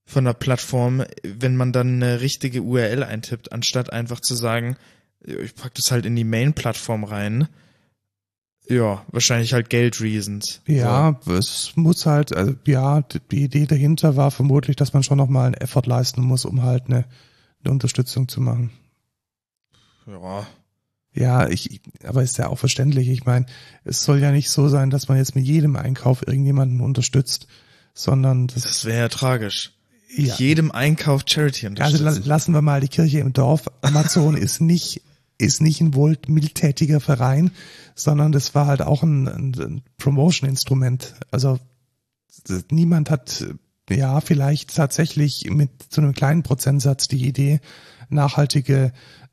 von der Plattform, wenn man dann eine richtige URL eintippt, anstatt einfach zu sagen, ich pack das halt in die Main-Plattform rein. Ja, wahrscheinlich halt Geld-Reasons. Ja, es muss halt, also ja, die Idee dahinter war vermutlich, dass man schon nochmal einen Effort leisten muss, um halt eine, eine Unterstützung zu machen. So. Ja. Ja, ich, aber ist ja auch verständlich. Ich meine, es soll ja nicht so sein, dass man jetzt mit jedem Einkauf irgendjemanden unterstützt, sondern das, Das wäre ja tragisch. ja. jedem Einkauf Charity unterstützen. Also lassen wir mal die Kirche im Dorf. Amazon ist nicht ist nicht ein wohl mildtätiger Verein, sondern das war halt auch ein, ein, ein Promotion-Instrument. Also niemand hat ja vielleicht tatsächlich mit so einem kleinen Prozentsatz die Idee, nachhaltige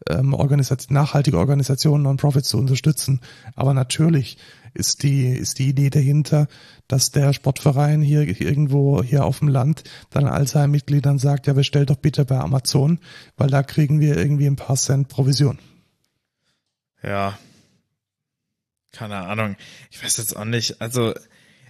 ähm, Organisation, nachhaltige Organisationen, Non-Profits zu unterstützen. Aber natürlich ist die, ist die Idee dahinter, dass der Sportverein hier irgendwo hier auf dem Land dann all seinen Mitgliedern sagt, ja, bestellt doch bitte bei Amazon, weil da kriegen wir irgendwie ein paar Cent Provision. Ja. Keine Ahnung. Ich weiß jetzt auch nicht. Also,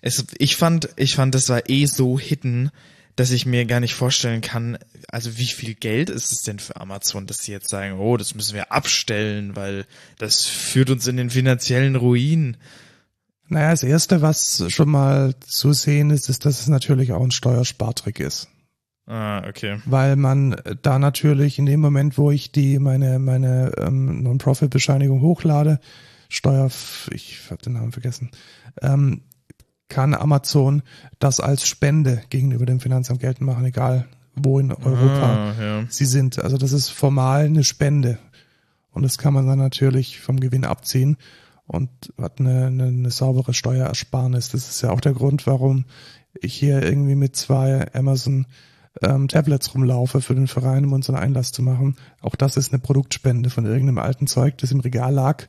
es, ich fand, ich fand, das war eh so hidden, dass ich mir gar nicht vorstellen kann, also wie viel Geld ist es denn für Amazon, dass sie jetzt sagen, oh, das müssen wir abstellen, weil das führt uns in den finanziellen Ruin. Naja, das erste, was schon mal zu sehen ist, ist, dass es natürlich auch ein Steuerspartrick ist. Ah, okay. Weil man da natürlich in dem Moment, wo ich die meine meine ähm, Non-Profit-Bescheinigung hochlade, Steuer, ich habe den Namen vergessen, ähm, kann Amazon das als Spende gegenüber dem Finanzamt geltend machen, egal wo in Europa ah, ja. sie sind. Also das ist formal eine Spende. Und das kann man dann natürlich vom Gewinn abziehen und hat eine, eine, eine saubere Steuerersparnis. Das ist ja auch der Grund, warum ich hier irgendwie mit zwei Amazon ähm, Tablets rumlaufe für den Verein, um unseren Einlass zu machen. Auch das ist eine Produktspende von irgendeinem alten Zeug, das im Regal lag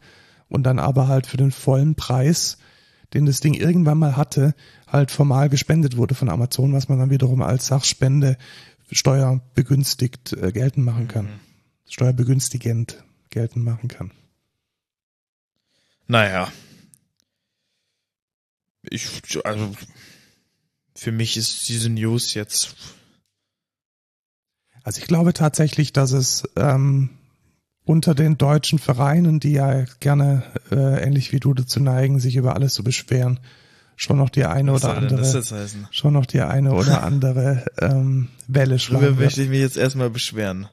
und dann aber halt für den vollen Preis, den das Ding irgendwann mal hatte, halt formal gespendet wurde von Amazon, was man dann wiederum als Sachspende steuerbegünstigt äh, geltend machen kann. Mhm. Steuerbegünstigend geltend machen kann. Naja. Ich, also, für mich ist diese News jetzt also ich glaube tatsächlich, dass es ähm, unter den deutschen Vereinen, die ja gerne äh, ähnlich wie du dazu neigen, sich über alles zu beschweren, schon noch die eine Was oder andere, schon noch die eine oder andere ähm, Welle schlagen. Darüber möchte ich mich jetzt erstmal beschweren.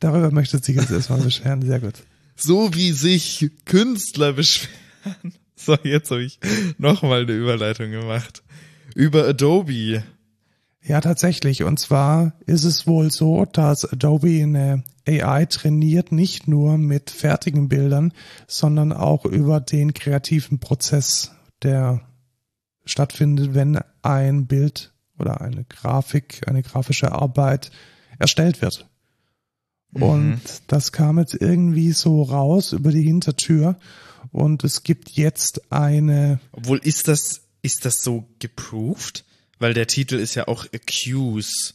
Darüber möchte sich jetzt erstmal beschweren, sehr gut. So wie sich Künstler beschweren. So, jetzt habe ich nochmal eine Überleitung gemacht. Über Adobe. Ja, tatsächlich. Und zwar ist es wohl so, dass Adobe eine AI trainiert, nicht nur mit fertigen Bildern, sondern auch über den kreativen Prozess, der stattfindet, wenn ein Bild oder eine Grafik, eine grafische Arbeit erstellt wird. Mhm. Und das kam jetzt irgendwie so raus über die Hintertür. Und es gibt jetzt eine. Obwohl ist das, ist das so geproved? weil der Titel ist ja auch Accuse.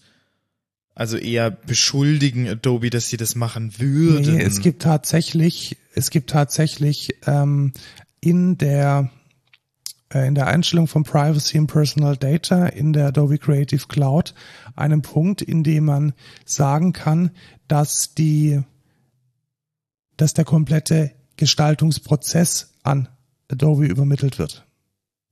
Also eher beschuldigen Adobe, dass sie das machen würden. Nee, es gibt tatsächlich, es gibt tatsächlich ähm, in der in der Einstellung von Privacy and Personal Data in der Adobe Creative Cloud einen Punkt, in dem man sagen kann, dass die, dass der komplette Gestaltungsprozess an Adobe übermittelt wird.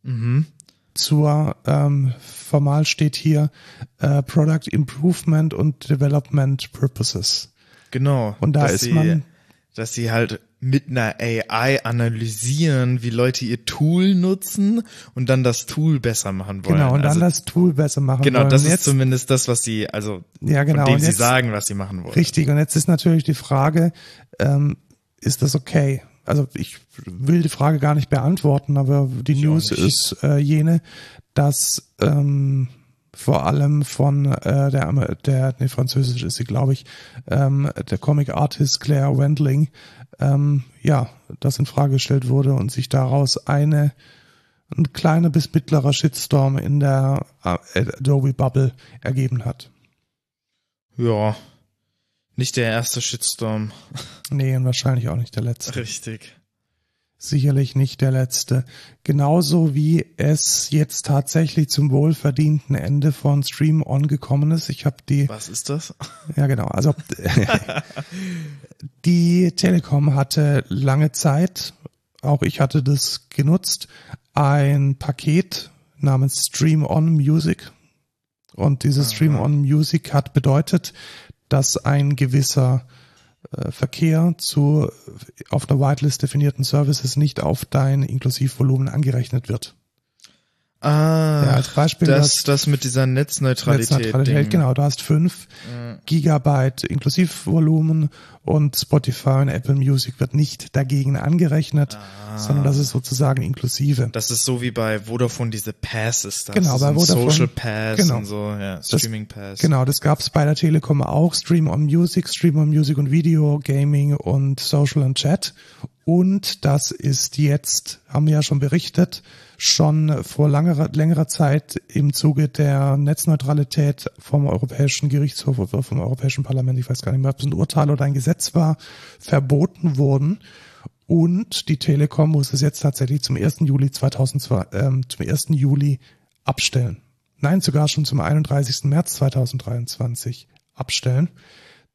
Mhm zur ähm, formal steht hier äh, Product Improvement und Development Purposes. Genau. Und da ist man, dass sie halt mit einer AI analysieren, wie Leute ihr Tool nutzen und dann das Tool besser machen wollen. Genau, und dann also, das Tool besser machen genau, wollen. Genau, das ist zumindest das, was sie, also ja, genau. von dem sie sagen, was sie machen wollen. Richtig, und jetzt ist natürlich die Frage, ähm, ist das okay? also ich will die Frage gar nicht beantworten, aber die ich News ist äh, jene, dass ähm, vor allem von äh, der, der nee, französisch ist sie, glaube ich, ähm, der Comic Artist Claire Wendling, ähm, ja, das in Frage gestellt wurde und sich daraus eine ein kleiner bis mittlerer Shitstorm in der äh, Adobe Bubble ergeben hat. Ja, nicht der erste Shitstorm. Nee, und wahrscheinlich auch nicht der letzte. Richtig. Sicherlich nicht der letzte. Genauso wie es jetzt tatsächlich zum wohlverdienten Ende von Stream On gekommen ist. Ich habe die. Was ist das? Ja, genau. Also die Telekom hatte lange Zeit, auch ich hatte das genutzt, ein Paket namens Stream On Music. Und dieses Stream On Music hat bedeutet, dass ein gewisser Verkehr zu auf einer Whitelist definierten Services nicht auf dein Inklusivvolumen angerechnet wird. Ah, Ja, als Beispiel, das, das- das mit dieser Netzneutralität. Netzneutralität, Ding. genau. Du hast fünf Gigabyte Inklusivvolumen und Spotify und Apple Music wird nicht dagegen angerechnet, Ah. sondern das ist sozusagen inklusive. Das ist so wie bei Vodafone diese Passes. Da Genau, bei Vodafone. Social Pass Genau. und so, ja, Streaming Pass. Genau, das gab's bei der Telekom auch. Stream on Music, Stream on Music und Video, Gaming und Social und Chat. Und das ist jetzt, haben wir ja schon berichtet, schon vor langer, längerer Zeit im Zuge der Netzneutralität vom Europäischen Gerichtshof oder vom Europäischen Parlament, ich weiß gar nicht mehr, ob es ein Urteil oder ein Gesetz war, verboten worden. Und die Telekom muss es jetzt tatsächlich zum 1. Juli 2002, ähm, zum 1. Juli abstellen. Nein, sogar schon zum 31. März 2023 abstellen.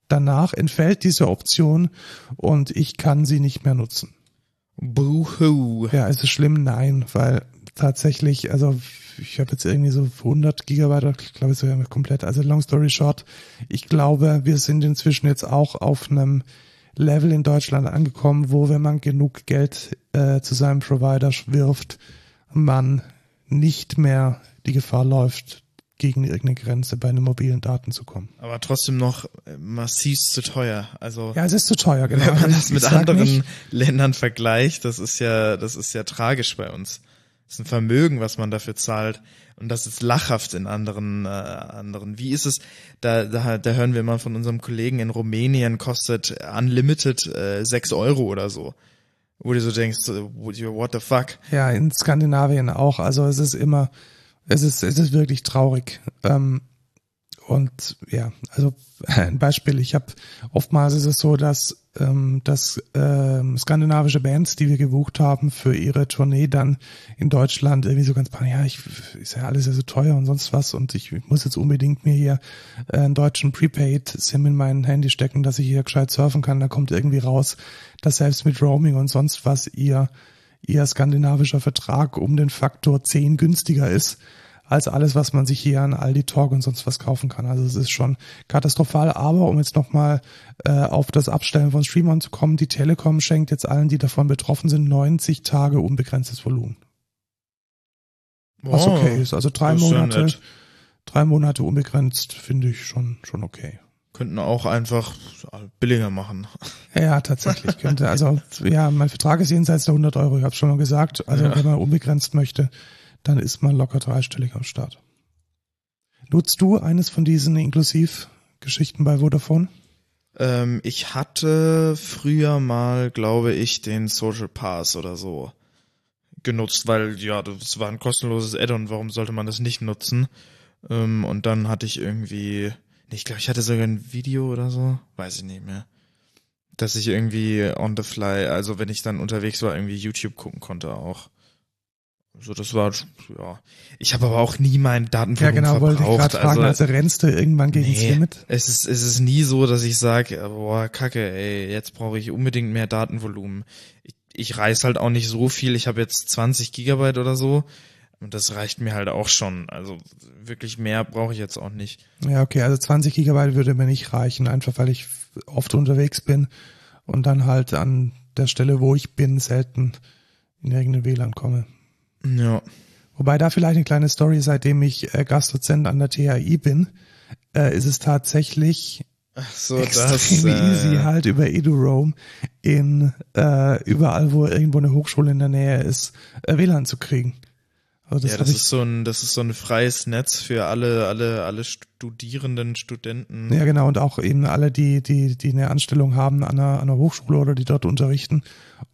Danach entfällt diese Option und ich kann sie nicht mehr nutzen. Boohoo. Ja, ist es schlimm? Nein, weil tatsächlich, also ich habe jetzt irgendwie so 100 Gigabyte, ich glaube sogar komplett, also long story short, ich glaube, wir sind inzwischen jetzt auch auf einem Level in Deutschland angekommen, wo wenn man genug Geld äh, zu seinem Provider wirft, man nicht mehr die Gefahr läuft, gegen irgendeine Grenze bei den mobilen Daten zu kommen. Aber trotzdem noch äh, massiv zu teuer. Also Ja, es ist zu teuer, genau. wenn man das ich mit anderen nicht- Ländern vergleicht, das ist ja, das ist ja tragisch bei uns. Das ist ein Vermögen, was man dafür zahlt. Und das ist lachhaft in anderen, äh, anderen. Wie ist es? Da, da, da hören wir mal von unserem Kollegen in Rumänien kostet Unlimited äh, 6 Euro oder so. Wo du so denkst, äh, what the fuck? Ja, in Skandinavien auch. Also es ist immer, es ist, es ist wirklich traurig. Ähm, und ja, also ein Beispiel, ich habe oftmals ist es so, dass, ähm, dass ähm, skandinavische Bands, die wir gebucht haben für ihre Tournee, dann in Deutschland irgendwie so ganz, ja, ich ist ja alles ja so teuer und sonst was und ich muss jetzt unbedingt mir hier äh, einen deutschen Prepaid-SIM in mein Handy stecken, dass ich hier gescheit surfen kann. Da kommt irgendwie raus, dass selbst mit Roaming und sonst was ihr ihr skandinavischer Vertrag um den Faktor 10 günstiger ist als alles, was man sich hier an Aldi Talk und sonst was kaufen kann. Also es ist schon katastrophal. Aber um jetzt nochmal äh, auf das Abstellen von Streamern zu kommen, die Telekom schenkt jetzt allen, die davon betroffen sind, 90 Tage unbegrenztes Volumen. Was Oh, okay ist. Also drei ist ja Monate, nett. drei Monate unbegrenzt finde ich schon, schon okay. Könnten auch einfach billiger machen. Ja, tatsächlich könnte. Also ja, mein Vertrag ist jenseits der 100 Euro, ich habe schon mal gesagt. Also Ja. wenn man unbegrenzt möchte, dann ist man locker dreistellig am Start. Nutzt du eines von diesen Inklusivgeschichten bei Vodafone? Ähm, ich hatte früher mal, glaube ich, den Social Pass oder so genutzt, weil ja, das war ein kostenloses Add-on, warum sollte man das nicht nutzen? Ähm, und dann hatte ich irgendwie, ich glaube, ich hatte sogar ein Video oder so, weiß ich nicht mehr. Dass ich irgendwie on the fly, also wenn ich dann unterwegs war, irgendwie YouTube gucken konnte auch. So, das war, ja. Ich habe aber auch nie mein Datenvolumen Ja, genau, wollte ich gerade fragen. also, Also rennst du irgendwann gegen Nee, Limit? es ist, es ist nie so, dass ich sage, boah, kacke, ey, jetzt brauche ich unbedingt mehr Datenvolumen. Ich, ich reiß halt auch nicht so viel. Ich habe jetzt 20 Gigabyte oder so. Und das reicht mir halt auch schon. Also wirklich mehr brauche ich jetzt auch nicht. Ja, okay, also 20 Gigabyte würde mir nicht reichen, einfach weil ich oft unterwegs bin und dann halt an der Stelle, wo ich bin, selten in irgendeine WLAN komme. Ja. Wobei da vielleicht eine kleine Story, seitdem ich äh, Gastdozent an der THI bin, äh, ist es tatsächlich Ach so, extrem das. Äh, easy halt über EduRoam in äh, überall, wo irgendwo eine Hochschule in der Nähe ist, äh, WLAN zu kriegen. Also das ja, das ist so ein, das ist so ein freies Netz für alle, alle, alle Studierenden, Studenten. ja genau, und auch eben alle, die, die, die eine Anstellung haben an einer, an einer Hochschule oder die dort unterrichten.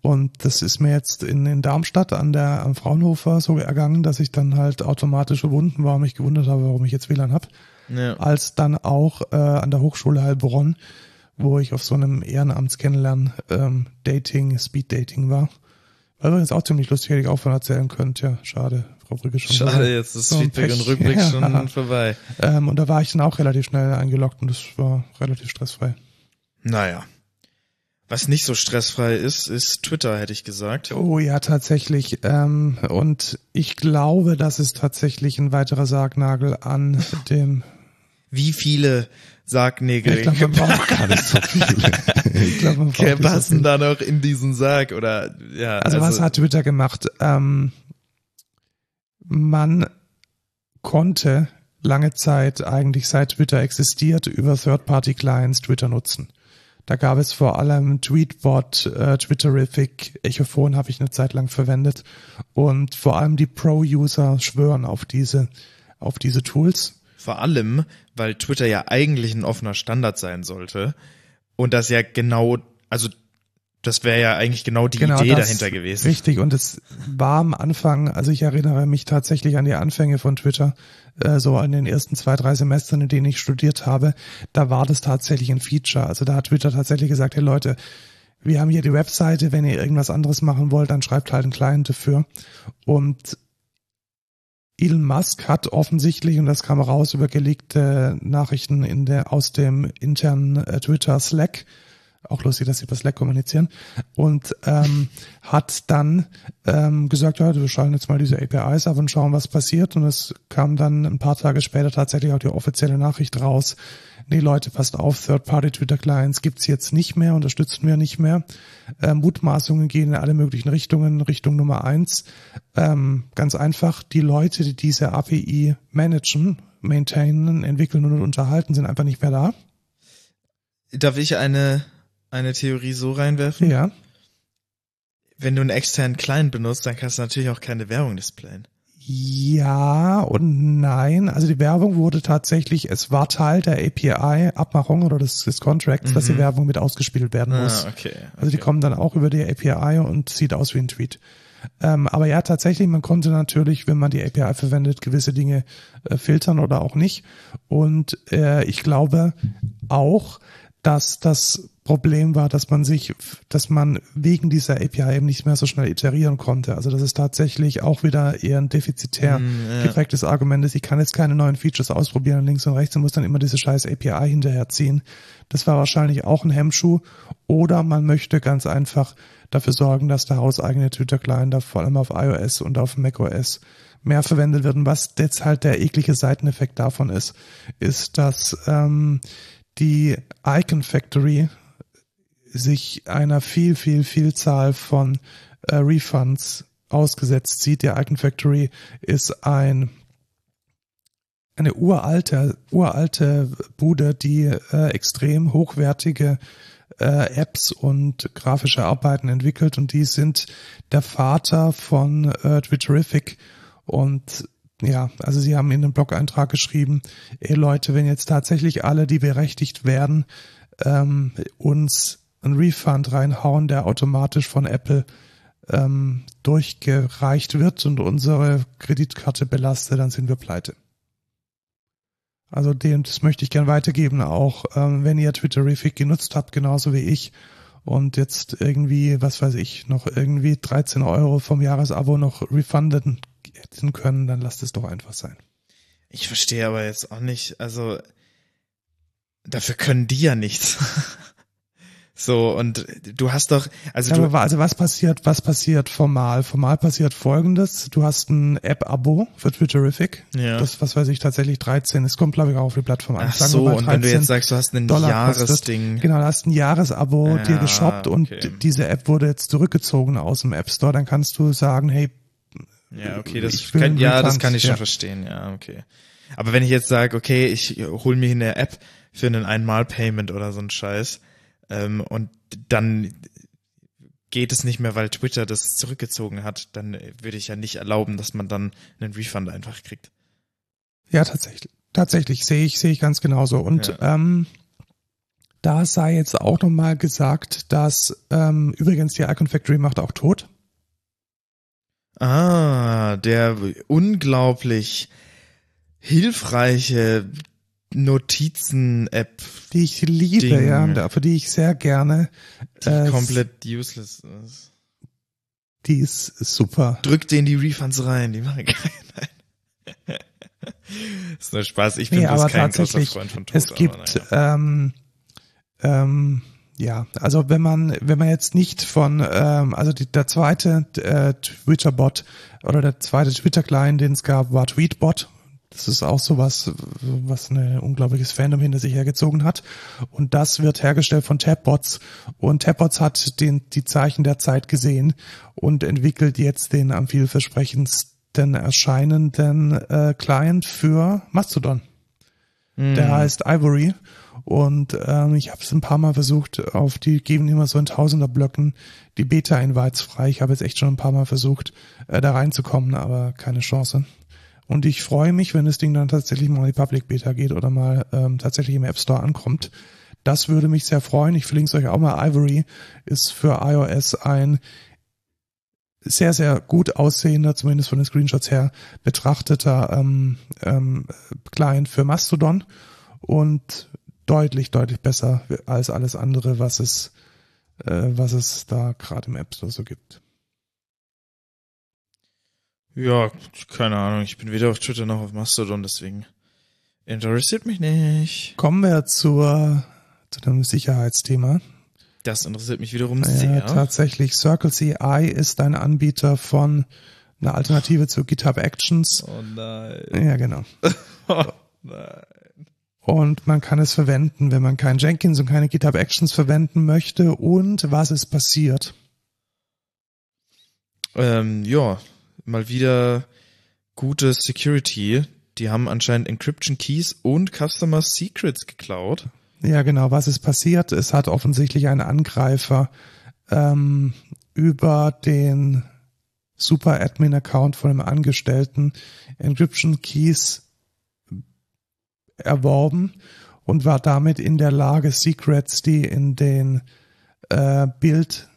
Und das ist mir jetzt in, in Darmstadt an der am Fraunhofer so ergangen, dass ich dann halt automatisch verbunden war und mich gewundert habe, warum ich jetzt WLAN habe. Ja. als dann auch äh, an der Hochschule Heilbronn, wo ich auf so einem Ehrenamtskennenlernen ähm, Dating, Speed Dating war. War übrigens auch ziemlich lustig, hätte ich auch von erzählen können. Tja, schade, Frau Brücke schon. Schade, vorbei. jetzt ist So Feedback Pech. und Rückblick Ja. schon vorbei. Ähm, und da war ich dann auch relativ schnell eingeloggt und das war relativ stressfrei. Naja. Was nicht so stressfrei ist, ist Twitter, hätte ich gesagt. Oh ja, tatsächlich. Ähm, und ich glaube, das ist tatsächlich ein weiterer Sargnagel an dem. Wie viele Sargnägel Ich glaube, man braucht gar nicht so viele. ich glaube, man braucht so passen viele. da noch in diesen Sarg oder ja. Also, was hat Twitter gemacht? Ähm, man konnte lange Zeit eigentlich seit Twitter existiert über Third-Party-Clients Twitter nutzen. Da gab es vor allem Tweetbot, äh, Twitterific, Echophon habe ich eine Zeit lang verwendet und vor allem die Pro-User schwören auf diese, auf diese Tools. Vor allem, weil Twitter ja eigentlich ein offener Standard sein sollte und das ja genau, also das wäre ja eigentlich genau die genau Idee das, dahinter gewesen. Richtig, und es war am Anfang, also ich erinnere mich tatsächlich an die Anfänge von Twitter, äh, so in den ersten zwei, drei Semestern, in denen ich studiert habe, da war das tatsächlich ein Feature. Also da hat Twitter tatsächlich gesagt, hey Leute, wir haben hier die Webseite, wenn ihr irgendwas anderes machen wollt, dann schreibt halt einen Client dafür. Und Elon Musk hat offensichtlich, und das kam raus über gelegte Nachrichten in der, aus dem internen äh, Twitter Slack, auch lustig, dass sie über Slack kommunizieren, und ähm, hat dann ähm, gesagt, ja, wir schalten jetzt mal diese APIs ab und schauen, was passiert. Und es kam dann ein paar Tage später tatsächlich auch die offizielle Nachricht raus. Nee, Leute, passt auf, Third-Party-Twitter-Clients gibt's jetzt nicht mehr, unterstützen wir nicht mehr. Ähm, Mutmaßungen gehen in alle möglichen Richtungen. Richtung Nummer eins, ähm, ganz einfach, die Leute, die diese API managen, maintainen, entwickeln und unterhalten, sind einfach nicht mehr da. Darf ich eine eine Theorie so reinwerfen? Ja. Wenn du einen externen Client benutzt, dann kannst du natürlich auch keine Werbung displayen. Ja und nein. Also die Werbung wurde tatsächlich, es war Teil der API-Abmachung oder des, des Contracts, mhm. dass die mhm. Werbung mit ausgespielt werden ah, muss. Ah, okay, okay. Also die kommen dann auch über die API und sieht aus wie ein Tweet. Ähm, aber ja, tatsächlich, man konnte natürlich, wenn man die API verwendet, gewisse Dinge äh, filtern oder auch nicht. Und äh, ich glaube auch, dass das Problem war, dass man sich, dass man wegen dieser API eben nicht mehr so schnell iterieren konnte. Also das ist tatsächlich auch wieder eher ein defizitär mm, ja. geprägtes Argument ist. Ich kann jetzt keine neuen Features ausprobieren links und rechts und muss dann immer diese scheiß API hinterherziehen. Das war wahrscheinlich auch ein Hemmschuh. Oder man möchte ganz einfach dafür sorgen, dass der hauseigene Twitter-Client da vor allem auf iOS und auf macOS mehr verwendet wird. Und was jetzt halt der eklige Seiteneffekt davon ist, ist, dass ähm, die Icon Factory sich einer viel, viel, Vielzahl von äh, Refunds ausgesetzt sieht. Die Icon Factory ist ein eine uralte, uralte Bude, die äh, extrem hochwertige äh, Apps und grafische Arbeiten entwickelt und die sind der Vater von äh, Twitterific und ja, also sie haben in den Blog-Eintrag geschrieben, ey Leute, wenn jetzt tatsächlich alle, die berechtigt werden, ähm, uns einen Refund reinhauen, der automatisch von Apple ähm, durchgereicht wird und unsere Kreditkarte belastet, dann sind wir pleite. Also den, das möchte ich gern weitergeben, auch ähm, wenn ihr Twitterific genutzt habt, genauso wie ich, und jetzt irgendwie, was weiß ich, noch irgendwie 13 Euro vom Jahresabo noch refunden hätten können, dann lasst es doch einfach sein. Ich verstehe aber jetzt auch nicht, also dafür können die ja nichts. So, und du hast doch, also ja, du. Also was passiert, was passiert formal? Formal passiert folgendes. Du hast ein App-Abo für Twitterific. Ja. Das, was weiß ich, tatsächlich 13. Es kommt, glaube ich, auch auf die Plattform an. Ach so, und wenn du jetzt sagst, du hast ein Dollar Jahresding. Genau, du hast ein Jahresabo ja, dir geshoppt und okay. diese App wurde jetzt zurückgezogen aus dem App Store, dann kannst du sagen, hey, ja, okay, das kann, ja, das kann ich schon ja. verstehen, ja, okay. Aber wenn ich jetzt sage, okay, ich hol mir eine App für einen Einmal-Payment oder so ein Scheiß, ähm, und dann geht es nicht mehr, weil Twitter das zurückgezogen hat, dann würde ich ja nicht erlauben, dass man dann einen Refund einfach kriegt. Ja, tatsächlich. Tatsächlich sehe ich, sehe ich ganz genauso. Und ja. ähm, da sei jetzt auch nochmal gesagt, dass ähm, übrigens die Icon Factory macht auch tot. Ah, der unglaublich hilfreiche Notizen-App. Die ich liebe, Ding. ja, für die ich sehr gerne. Die äh, komplett useless ist. Die ist super. Drück den die Refunds rein, die machen keinen. ist nur Spaß, ich bin nee, aber kein tatsächlich, Freund von Tod, Es gibt, ähm, ähm, ja, also wenn man, wenn man jetzt nicht von, ähm, also die, der zweite äh, Twitter-Bot oder der zweite Twitter-Client, den es gab, war Tweetbot das ist auch sowas, was ein unglaubliches Fandom hinter sich hergezogen hat. Und das wird hergestellt von Tabbots. Und Tabbots hat den, die Zeichen der Zeit gesehen und entwickelt jetzt den am vielversprechendsten den erscheinenden äh, Client für Mastodon. Der heißt Ivory. Und ähm, ich habe es ein paar Mal versucht, auf die geben immer so in tausender Blöcken die Beta-Invites frei. Ich habe jetzt echt schon ein paar Mal versucht, äh, da reinzukommen, aber keine Chance. Und ich freue mich, wenn das Ding dann tatsächlich mal in die Public Beta geht oder mal ähm, tatsächlich im App Store ankommt. Das würde mich sehr freuen. Ich verlinke es euch auch mal. Ivory ist für iOS ein sehr, sehr gut aussehender, zumindest von den Screenshots her, betrachteter ähm, ähm, Client für Mastodon und deutlich, deutlich besser als alles andere, was es, äh, was es da gerade im App Store so gibt. Ja, keine Ahnung. Ich bin weder auf Twitter noch auf Mastodon, deswegen interessiert mich nicht. Kommen wir zur, zu dem Sicherheitsthema. Das interessiert mich wiederum Ja, sehr. tatsächlich. Circle CI ist ein Anbieter von einer Alternative zu GitHub Actions. Oh nein. Ja, genau. Oh nein. Und man kann es verwenden, wenn man kein Jenkins und keine GitHub Actions verwenden möchte. Und was ist passiert? Ähm, ja, mal wieder gute Security. Die haben anscheinend Encryption Keys und Customer Secrets geklaut. Ja, genau, was ist passiert? Es hat offensichtlich ein Angreifer ähm, über den Super-Admin-Account von einem Angestellten Encryption Keys erworben und war damit in der Lage, Secrets, die in den äh, Bild,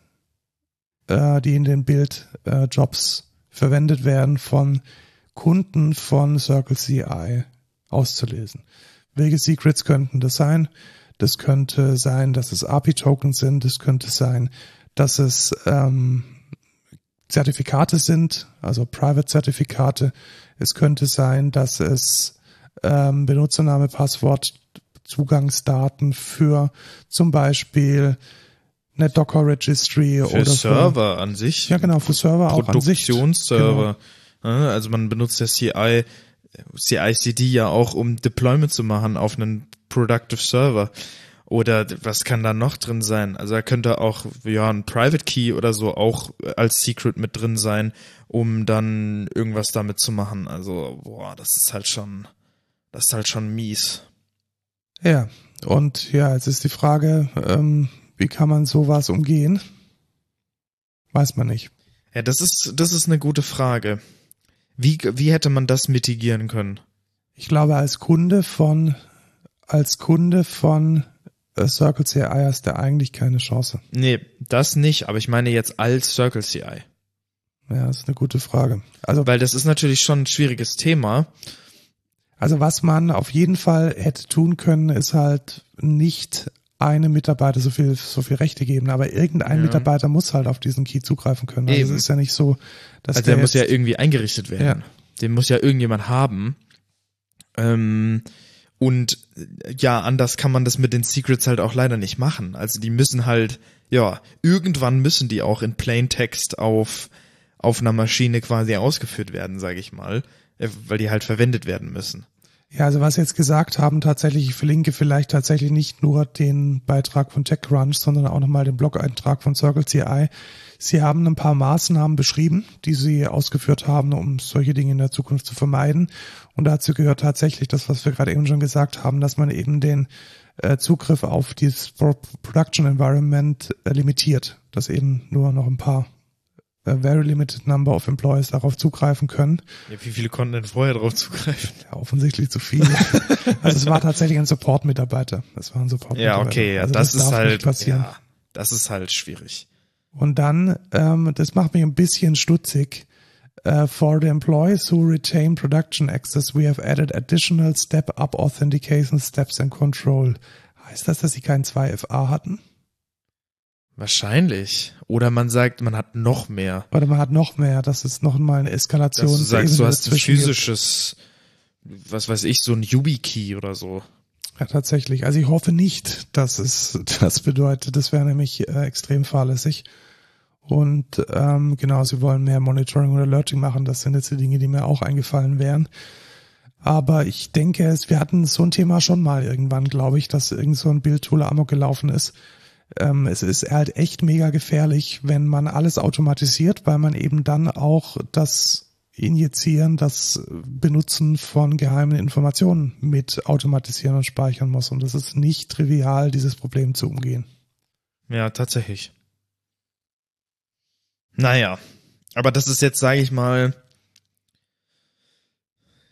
äh, die in den Bildjobs äh, Jobs verwendet werden, von Kunden von Circle CI auszulesen. Welche Secrets könnten das sein? Das könnte sein, dass es API-Tokens sind. Das könnte sein, dass es ähm, Zertifikate sind, also Private-Zertifikate. Es könnte sein, dass es ähm, Benutzername, Passwort, Zugangsdaten für zum Beispiel eine Docker Registry Für oder Server an sich. Ja, genau, für Server auch an sich. Genau. Produktionsserver. Ja, Also man benutzt das CI, CI/CD ja auch, um Deployment zu machen auf einen Productive Server. Oder was kann da noch drin sein? Also da könnte auch ja ein Private Key oder so auch als Secret mit drin sein, um dann irgendwas damit zu machen. Also boah, das ist halt schon, das ist halt schon mies. Ja, und ja, jetzt ist die Frage, ähm, wie kann man sowas umgehen? Weiß man nicht. Ja, das ist, das ist eine gute Frage. Wie, wie hätte man das mitigieren können? Ich glaube, als Kunde von, als Kunde von äh, Circle CI hast du eigentlich keine Chance. Nee, das nicht, aber ich meine jetzt als Circle CI. Ja, das ist eine gute Frage. Also, Weil das ist natürlich schon ein schwieriges Thema. also was man auf jeden Fall hätte tun können, ist halt nicht einem Mitarbeiter so viel, so viel Rechte geben, aber irgendein Ja. Mitarbeiter muss halt auf diesen Key zugreifen können. Also Eben. es ist ja nicht so, dass Also der muss ja irgendwie eingerichtet werden. Den muss ja irgendjemand haben. Ähm, und äh, ja, anders kann man das mit den Secrets halt auch leider nicht machen. Also die müssen halt, ja, irgendwann müssen die auch in Plaintext auf, auf einer Maschine quasi ausgeführt werden, sage ich mal. Äh, Weil die halt verwendet werden müssen. Ja, also was Sie jetzt gesagt haben, tatsächlich, ich verlinke vielleicht tatsächlich nicht nur den Beitrag von TechCrunch, sondern auch nochmal den Blog-Eintrag von Circle CI. Sie haben ein paar Maßnahmen beschrieben, die Sie ausgeführt haben, um solche Dinge in der Zukunft zu vermeiden. Und dazu gehört tatsächlich das, was wir gerade eben schon gesagt haben, dass man eben den äh, Zugriff auf dieses Pro Production Environment äh, limitiert, dass eben nur noch ein paar very limited number of employees darauf zugreifen können. Ja, wie viele konnten denn vorher drauf zugreifen? Ja, offensichtlich zu viele. also es war tatsächlich ein Support-Mitarbeiter. Es war ein Support-Mitarbeiter. Ja, okay, ja, also das, ist darf halt, nicht passieren. ja, das ist halt schwierig. Und dann, ähm, das macht mich ein bisschen stutzig. Uh, for the employees who retain production access, we have added additional step-up authentication steps and control. Heißt das, dass sie kein 2FA hatten? Wahrscheinlich. Oder man sagt, man hat noch mehr. Oder man hat noch mehr, das ist noch mal eine Dass Eskalation. du sagst, du hast ein physisches, was weiß ich, so ein YubiKey oder so. Ja, tatsächlich. Also ich hoffe nicht, dass es das bedeutet. Das wäre nämlich äh, extrem fahrlässig. Und ähm, genau, sie wollen mehr Monitoring und Alerting machen. Das sind jetzt die Dinge, die mir auch eingefallen wären. Aber ich denke, es, wir hatten so ein Thema schon mal irgendwann, glaube ich, dass irgend so ein Bildtool amok gelaufen ist. Ähm, es ist halt echt mega gefährlich, wenn man alles automatisiert, weil man eben dann auch das Injizieren, das Benutzen von geheimen Informationen mit automatisieren und speichern muss. Und das ist nicht trivial, dieses Problem zu umgehen. Ja, tatsächlich. Naja, aber das ist jetzt, sage ich mal,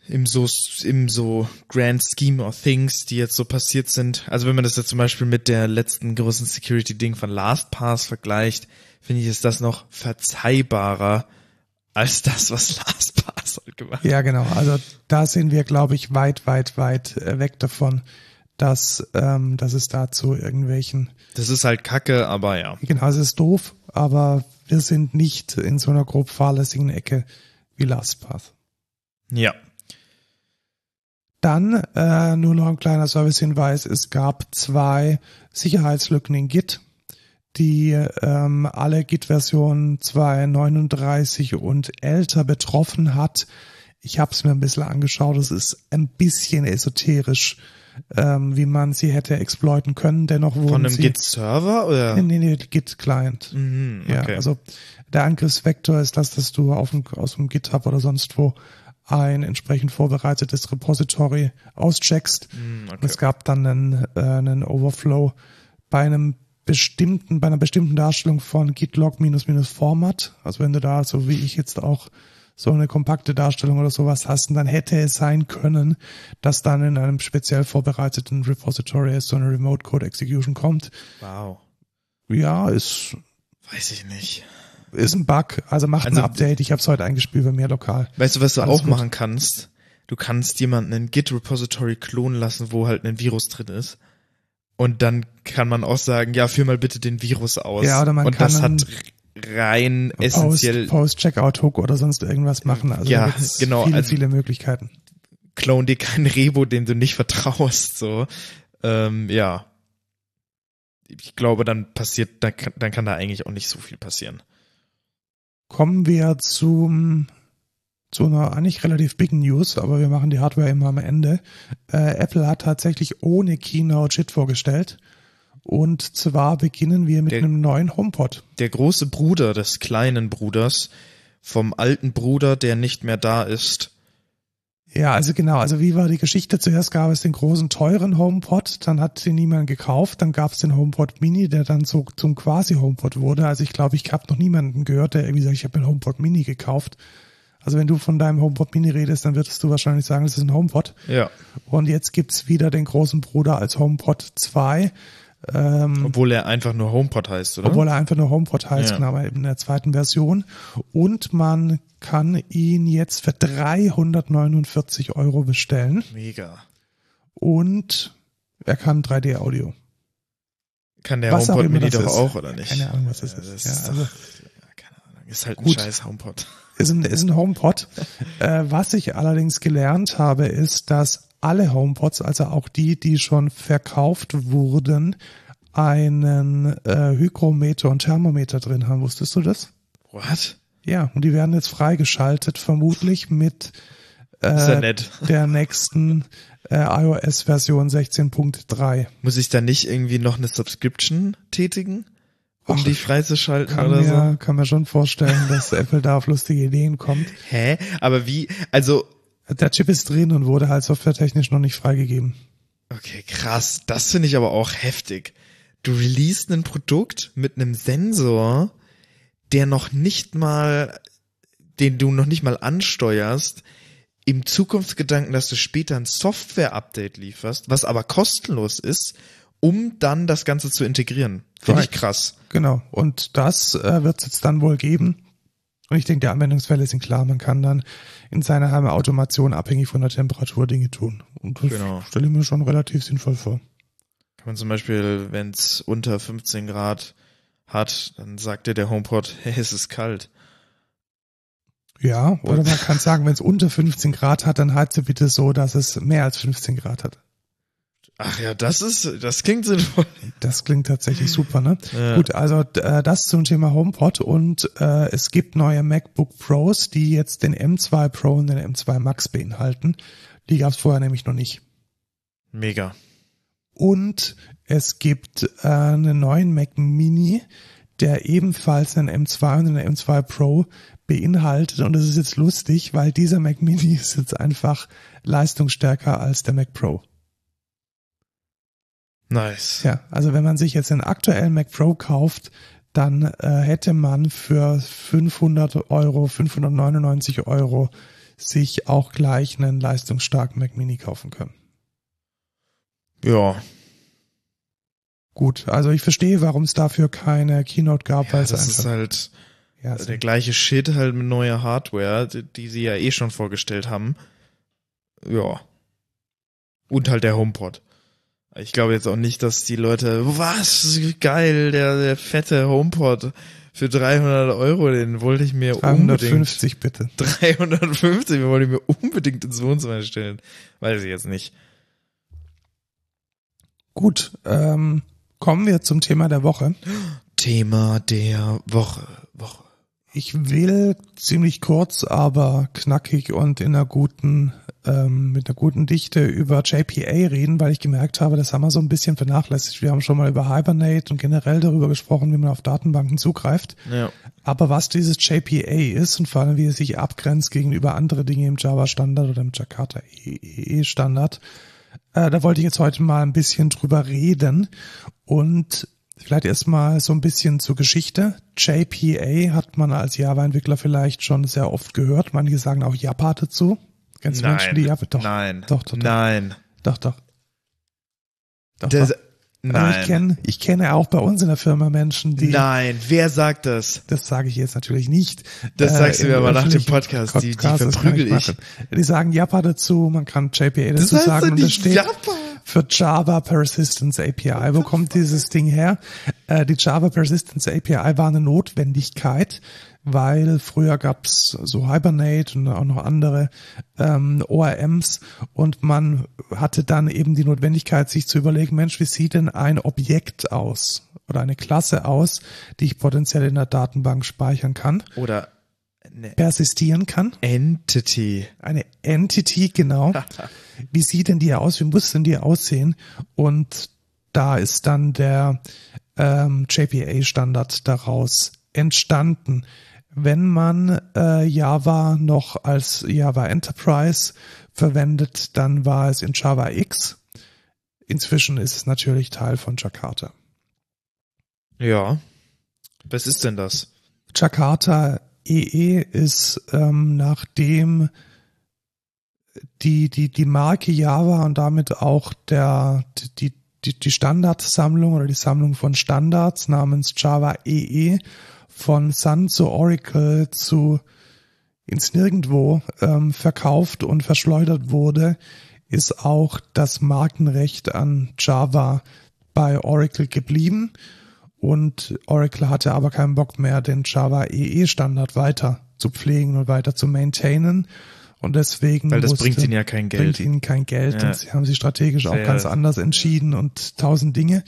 im so, im so Grand Scheme of Things, die jetzt so passiert sind. Also wenn man das jetzt zum Beispiel mit der letzten großen Security-Ding von LastPass vergleicht, finde ich, ist das noch verzeihbarer als das, was LastPass halt gemacht hat. Ja, genau. Also da sind wir, glaube ich, weit, weit, weit äh, weg davon, dass, ähm, dass es dazu irgendwelchen. Das ist halt Kacke, aber ja. Genau, es ist doof, aber wir sind nicht in so einer grob fahrlässigen Ecke wie LastPass. Ja. Dann äh, nur noch ein kleiner Servicehinweis. Es gab zwei Sicherheitslücken in Git, die ähm, alle Git-Versionen 2.39 und älter betroffen hat. Ich habe es mir ein bisschen angeschaut. Es ist ein bisschen esoterisch, ähm, wie man sie hätte exploiten können. Dennoch wurden Von einem Git-Server oder? Nee, nee, nee, Git-Client. Mhm, Ja, okay. also der Angriffsvektor ist das, dass du auf dem, aus dem GitHub oder sonst wo ein entsprechend vorbereitetes Repository auscheckst. Mhm, okay. Es gab dann einen, äh, einen Overflow bei einem bestimmten, bei einer bestimmten Darstellung von gitlog minus minus Format. Also wenn du da, so wie ich jetzt auch so eine kompakte Darstellung oder sowas hast, dann hätte es sein können, dass dann in einem speziell vorbereiteten Repository es zu einer Remote Code Execution kommt. Wow. Ja, ist Weiß ich nicht. Ist ein Bug, also macht Also- ein Update. Ich habe es heute eingespielt bei mir lokal. Weißt du, was du Alles auch gut. machen kannst? Du kannst jemanden ein Git-Repository klonen lassen, wo halt ein Virus drin ist. Und dann kann man auch sagen, ja, führ mal bitte den Virus aus. Ja, oder man Und kann das hat rein essentiell Post, Post-Checkout-Hook oder sonst irgendwas machen. Also Ja, genau, Viele, also- viele Möglichkeiten. clone dir kein Rebo, dem du nicht vertraust, so. Ähm, ja. Ich glaube, dann passiert, dann kann, dann kann da eigentlich auch nicht so viel passieren. Kommen wir zum zu einer eigentlich relativ big News, aber wir machen die Hardware immer am Ende. Äh, Apple hat tatsächlich ohne Keynote Shit vorgestellt. Und zwar beginnen wir mit Der- einem neuen HomePod. Der große Bruder des kleinen Bruders, vom alten Bruder, der nicht mehr da ist. Ja, also genau, also wie war die Geschichte? Zuerst gab es den großen, teuren HomePod, dann hat den niemand gekauft, dann gab es den HomePod Mini, der dann so zum quasi HomePod wurde. Also ich glaube, ich habe noch niemanden gehört, der irgendwie sagt, ich habe einen HomePod Mini gekauft. Also wenn du von deinem HomePod Mini redest, dann würdest du wahrscheinlich sagen, das ist ein HomePod. Ja. Und jetzt gibt's wieder den großen Bruder als HomePod 2, ähm, Obwohl er einfach nur HomePod heißt, oder? obwohl er einfach nur HomePod heißt, Ja. genau, aber in der zweiten Version. Und man kann ihn jetzt für 349 Euro bestellen. Mega. Und er kann 3D-Audio. Kann der Was HomePod Mini doch ist. auch, oder nicht? Keine Ahnung, was das ist. Das Ja, ist, also- doch, ja, keine Ahnung. Ist halt ein Gut. scheiß HomePod. Ist ein, ist ein HomePod. äh, was ich allerdings gelernt habe, ist, dass alle HomePods, also auch die, die schon verkauft wurden, einen äh, Hygrometer und Thermometer drin haben. Wusstest du das? What? Ja, und die werden jetzt freigeschaltet, vermutlich mit ja äh, nett. der nächsten äh, iOS-Version 16.3. Muss ich da nicht irgendwie noch eine Subscription tätigen? Um Ach, die freizuschalten Kann oder mir, so? kann mir schon vorstellen, dass Apple da auf lustige Ideen kommt. Hä? Aber wie? Also, Der Chip ist drin und wurde halt softwaretechnisch noch nicht freigegeben. okay, krass. Das finde ich aber auch heftig. Du releast ein Produkt mit einem Sensor, der noch nicht mal, den du noch nicht mal ansteuerst, im Zukunftsgedanken, dass du später ein Software-Update lieferst, was aber kostenlos ist, um dann das Ganze zu integrieren. Finde ich krass. Genau. Und das äh, wird es jetzt dann wohl geben. Und ich denke, die Anwendungsfälle sind klar. Man kann dann in seiner Heimautomation abhängig von der Temperatur Dinge tun. Und das Genau. stelle ich mir schon relativ sinnvoll vor. Kann man zum Beispiel, wenn es unter 15 Grad hat, dann sagt dir der HomePod, hey, es ist kalt. Ja, oder man kann sagen, wenn es unter 15 Grad hat, dann heizt du bitte so, dass es mehr als 15 Grad hat. Ach ja, das ist, das klingt sinnvoll. Das klingt tatsächlich super, ne? Ja. Gut, also äh, das zum Thema HomePod und äh, es gibt neue MacBook Pros, die jetzt den M2 Pro und den M2 Max beinhalten. Die gab es vorher nämlich noch nicht. Mega. Und es gibt äh, einen neuen Mac Mini, der ebenfalls einen M2 und einen M2 Pro beinhaltet. Und das ist jetzt lustig, weil dieser Mac Mini ist jetzt einfach leistungsstärker als der Mac Pro. Nice. Ja, also wenn man sich jetzt den aktuellen Mac Pro kauft, dann äh, hätte man für 500 Euro, 599 Euro sich auch gleich einen leistungsstarken Mac Mini kaufen können. Ja. Gut, also ich verstehe, warum es dafür keine Keynote gab, ja weil es das einfach ist halt ja, der gleiche Shit halt mit neuer Hardware, die, die sie ja eh schon vorgestellt haben. Ja. Und halt der HomePod. Ich glaube jetzt auch nicht, dass die Leute, was, geil, der, der fette HomePod für 300 Euro, den wollte ich mir unbedingt, 350 bitte. 350, den wollte ich mir unbedingt ins Wohnzimmer stellen. Weiß ich jetzt nicht. Gut, ähm, kommen wir zum Thema der Woche. Thema der Woche, Woche. Ich will ziemlich kurz, aber knackig und in einer guten, ähm, mit einer guten Dichte über JPA reden, weil ich gemerkt habe, das haben wir so ein bisschen vernachlässigt. Wir haben schon mal über Hibernate und generell darüber gesprochen, wie man auf Datenbanken zugreift. Ja. Aber was dieses JPA ist und vor allem wie es sich abgrenzt gegenüber andere Dinge im Java-Standard oder im Jakarta EE-Standard, äh, da wollte ich jetzt heute mal ein bisschen drüber reden und vielleicht erstmal so ein bisschen zur Geschichte. JPA hat man als Java-Entwickler vielleicht schon sehr oft gehört. Manche sagen auch Japa dazu. Kennst du Menschen, die Java? Doch, nein, doch, doch, doch. nein. doch, doch. Doch, Das, nein. ich kenne, ich kenne auch bei uns in der Firma Menschen, die Nein, wer sagt das? das sage ich jetzt natürlich nicht. Das sagst du mir aber nach dem öffentlichen Podcast, die- die das verprügel ich. machen. Die sagen Japa dazu, man kann JPA dazu heißt sagen und das steht Japa. für Java Persistence API. Wo kommt dieses Ding her? Äh, die Java Persistence API war eine Notwendigkeit, weil früher gab's so Hibernate und auch noch andere ähm, ORMs und man hatte dann eben die Notwendigkeit, sich zu überlegen, Mensch, wie sieht denn ein Objekt aus oder eine Klasse aus, die ich potenziell in der Datenbank speichern kann, Oder persistieren kann? Entity. Eine Entity, genau. Wie sieht denn die aus? Wie muss denn die aussehen? Und da ist dann der ähm, JPA-Standard daraus entstanden. Wenn man äh, Java noch als Java Enterprise verwendet, dann war es in Java X. Inzwischen ist es natürlich Teil von Jakarta. Ja. Was ist denn das? Jakarta EE ist ähm, nachdem die, die, die Marke Java und damit auch der, die, die, die Standardsammlung oder die Sammlung von Standards namens Java EE von Sun zu Oracle zu ins Nirgendwo ähm, verkauft und verschleudert wurde, ist auch das Markenrecht an Java bei Oracle geblieben. Und Oracle hatte aber keinen Bock mehr, den Java EE Standard weiter zu pflegen und weiter zu maintainen. Und deswegen Weil das musste- bringt ihnen ja kein bringt Geld. ihnen kein Geld Ja. und sie haben sich strategisch auch Sehr- ganz anders entschieden und tausend Dinge.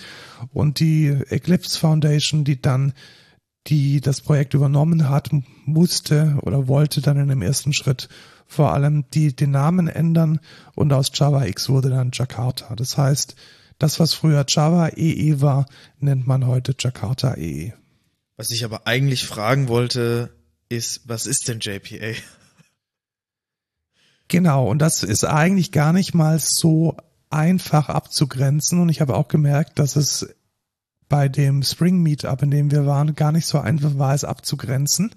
Und die Eclipse Foundation, die dann die das Projekt übernommen hat, musste oder wollte dann in dem ersten Schritt vor allem die den Namen ändern und aus Java X wurde dann Jakarta. Das heißt, das was früher Java EE war, nennt man heute Jakarta E EE. Was ich aber eigentlich fragen wollte, ist, was ist denn JPA? Genau, und das ist eigentlich gar nicht mal so einfach abzugrenzen. Und ich habe auch gemerkt, dass es bei dem Spring Meetup, in dem wir waren, gar nicht so einfach war, es abzugrenzen.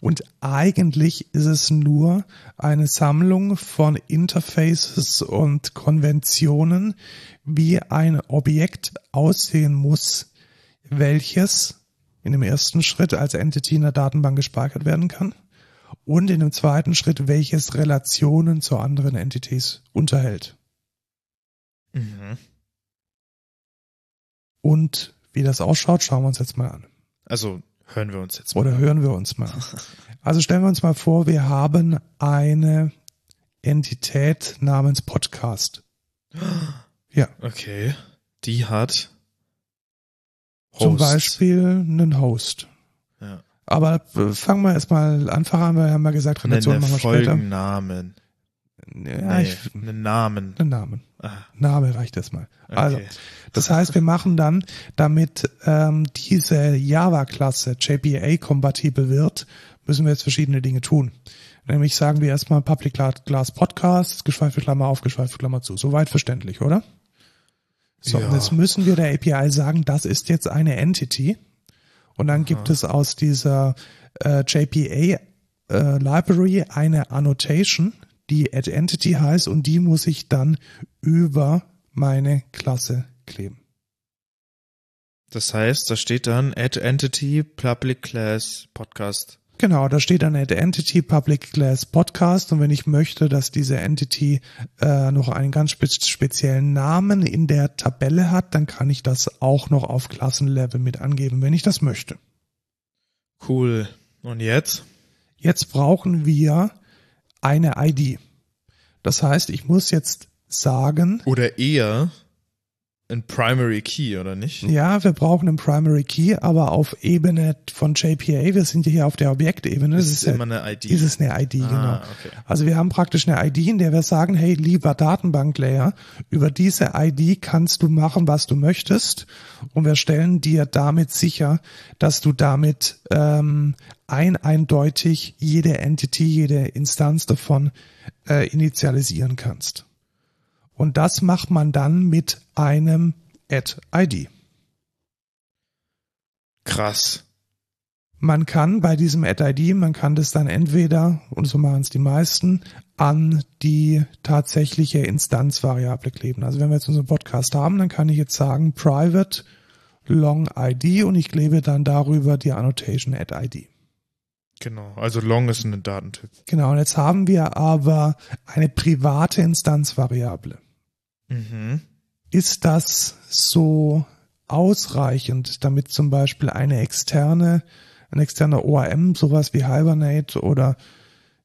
Und eigentlich ist es nur eine Sammlung von Interfaces und Konventionen, wie ein Objekt aussehen muss, welches in dem ersten Schritt als Entity in der Datenbank gespeichert werden kann und in dem zweiten Schritt, welches Relationen zu anderen Entities unterhält. Mhm. Und wie das ausschaut, schauen wir uns jetzt mal an. Also hören wir uns jetzt mal. Oder hören wir uns mal an. Also stellen wir uns mal vor, wir haben eine Entität namens Podcast. Ja, Okay. Die hat zum Host. Beispiel einen Host. Ja. Aber äh, fangen wir erstmal einfach an, weil wir haben ja gesagt, Einen machen wir später. Folgennamen. Ja, nee, ich, einen Namen. einen Namen. Name reicht erstmal. Also, Okay. das heißt, wir machen dann, damit ähm, diese Java-Klasse JPA-kompatibel wird, müssen wir jetzt verschiedene Dinge tun. Nämlich sagen wir erstmal Public Class Podcast, geschweifte Klammer auf, geschweifte Klammer zu. Soweit verständlich, oder? So, Ja. und jetzt müssen wir der API sagen, das ist jetzt eine Entity. Und dann gibt es aus dieser äh, JPA äh, Library eine Annotation, die add entity heißt und die muss ich dann über meine Klasse kleben. Das heißt, da steht dann Add Entity Public Class Podcast. Genau, da steht dann add entity public class podcast und wenn ich möchte, dass diese Entity äh, noch einen ganz spe speziellen Namen in der Tabelle hat, dann kann ich das auch noch auf Klassenlevel mit angeben, wenn ich das möchte. Cool. Und jetzt? Jetzt brauchen wir eine ID. Das heißt, ich muss jetzt sagen, Oder eher ein Primary Key, oder nicht? ja, wir brauchen einen Primary Key, aber auf Ebene von JPA, wir sind ja hier auf der Objektebene, ist ist, ja, immer eine ID. ist es eine ID, genau. ah, okay. Also wir haben praktisch eine ID, in der wir sagen, hey, lieber Datenbanklayer, über diese ID kannst du machen, was du möchtest. Und wir stellen dir damit sicher, dass du damit ähm, ein eindeutig jede Entity, jede Instanz davon äh, initialisieren kannst. Und das macht man dann mit einem Add-ID. Krass. Man kann bei diesem Add-ID, man kann das dann entweder, und so machen es die meisten, an die tatsächliche Instanzvariable kleben. Also wenn wir jetzt unseren Podcast haben, dann kann ich jetzt sagen private long ID und ich klebe dann darüber die Annotation Add-ID. Genau. Also Long ist ein Datentyp. Genau, und jetzt haben wir aber eine private Instanzvariable. Mhm. Ist das so ausreichend, damit zum Beispiel eine externe, ein externer ORM, sowas wie Hibernate oder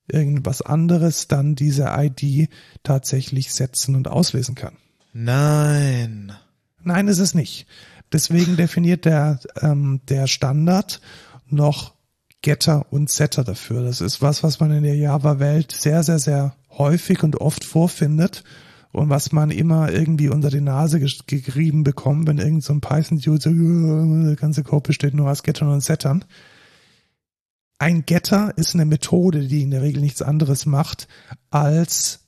irgendwas anderes, dann diese ID tatsächlich setzen und auslesen kann? Nein. Nein, ist es nicht. Deswegen definiert der, ähm, der Standard noch Getter und Setter dafür. Das ist was, was man in der Java-Welt sehr, sehr, sehr häufig und oft vorfindet und was man immer irgendwie unter die Nase gerieben bekommt, wenn irgend so ein Python-Dude so, "Ja, der ganze Code besteht nur aus Gettern und Settern. Ein Getter ist eine Methode, die in der Regel nichts anderes macht, als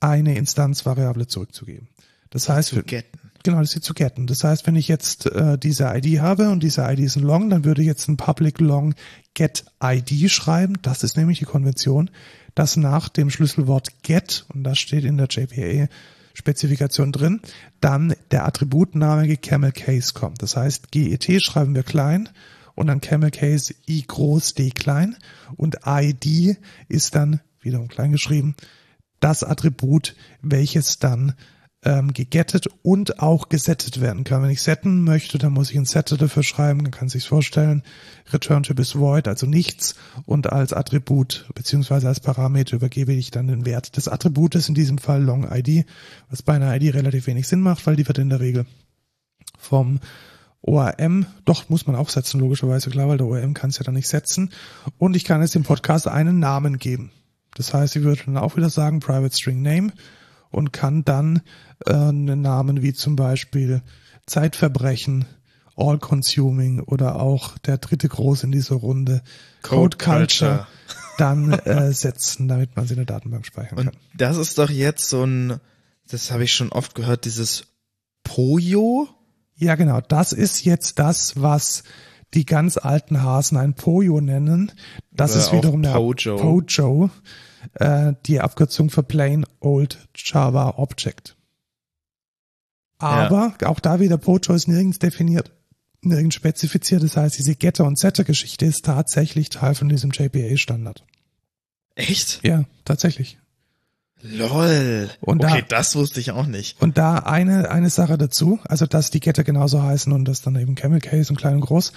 eine Instanzvariable zurückzugeben. Das heißt, getten. Genau, das ist zu getten. Das heißt, wenn ich jetzt äh, diese ID habe und diese ID ist ein Long, dann würde ich jetzt ein Public Long Get ID schreiben. Das ist nämlich die Konvention, dass nach dem Schlüsselwort Get, und das steht in der JPA Spezifikation drin, dann der Attributname Camel Case kommt. Das heißt, GET schreiben wir klein und dann Camel Case I groß D klein und ID ist dann wiederum klein geschrieben das Attribut, welches dann ähm, gegettet und auch gesettet werden kann. Wenn ich setten möchte, dann muss ich ein Setter dafür schreiben, dann kann sich vorstellen, Return Type ist void, also nichts und als Attribut beziehungsweise als Parameter übergebe ich dann den Wert des Attributes, in diesem Fall Long ID, was bei einer ID relativ wenig Sinn macht, weil die wird in der Regel vom ORM, doch muss man auch setzen, logischerweise klar, weil der ORM kann es ja dann nicht setzen. Und ich kann jetzt dem Podcast einen Namen geben. Das heißt, ich würde dann auch wieder sagen Private String Name und kann dann äh, einen Namen wie zum Beispiel Zeitverbrechen, All Consuming oder auch der dritte Groß in dieser Runde Code, Code Culture, Culture. dann äh, setzen, damit man sie in der Datenbank speichern Und kann. das ist doch jetzt so ein, das habe ich schon oft gehört, dieses Pojo. Ja, genau. Das ist jetzt das, was die ganz alten Hasen ein Pojo nennen. Das Oder ist wiederum der Pojo. Pojo, äh, die Abkürzung für Plain Old Java Object. Aber auch da wieder Pojo ist nirgends definiert, nirgends spezifiziert. Das heißt, diese Getter- und Setter-Geschichte ist tatsächlich Teil von diesem JPA-Standard. Echt? Ja, tatsächlich. Lol. Und okay, da- das wusste ich auch nicht. Und da eine, eine Sache dazu, also dass die Getter genauso heißen und das dann eben Camel Case und klein und groß.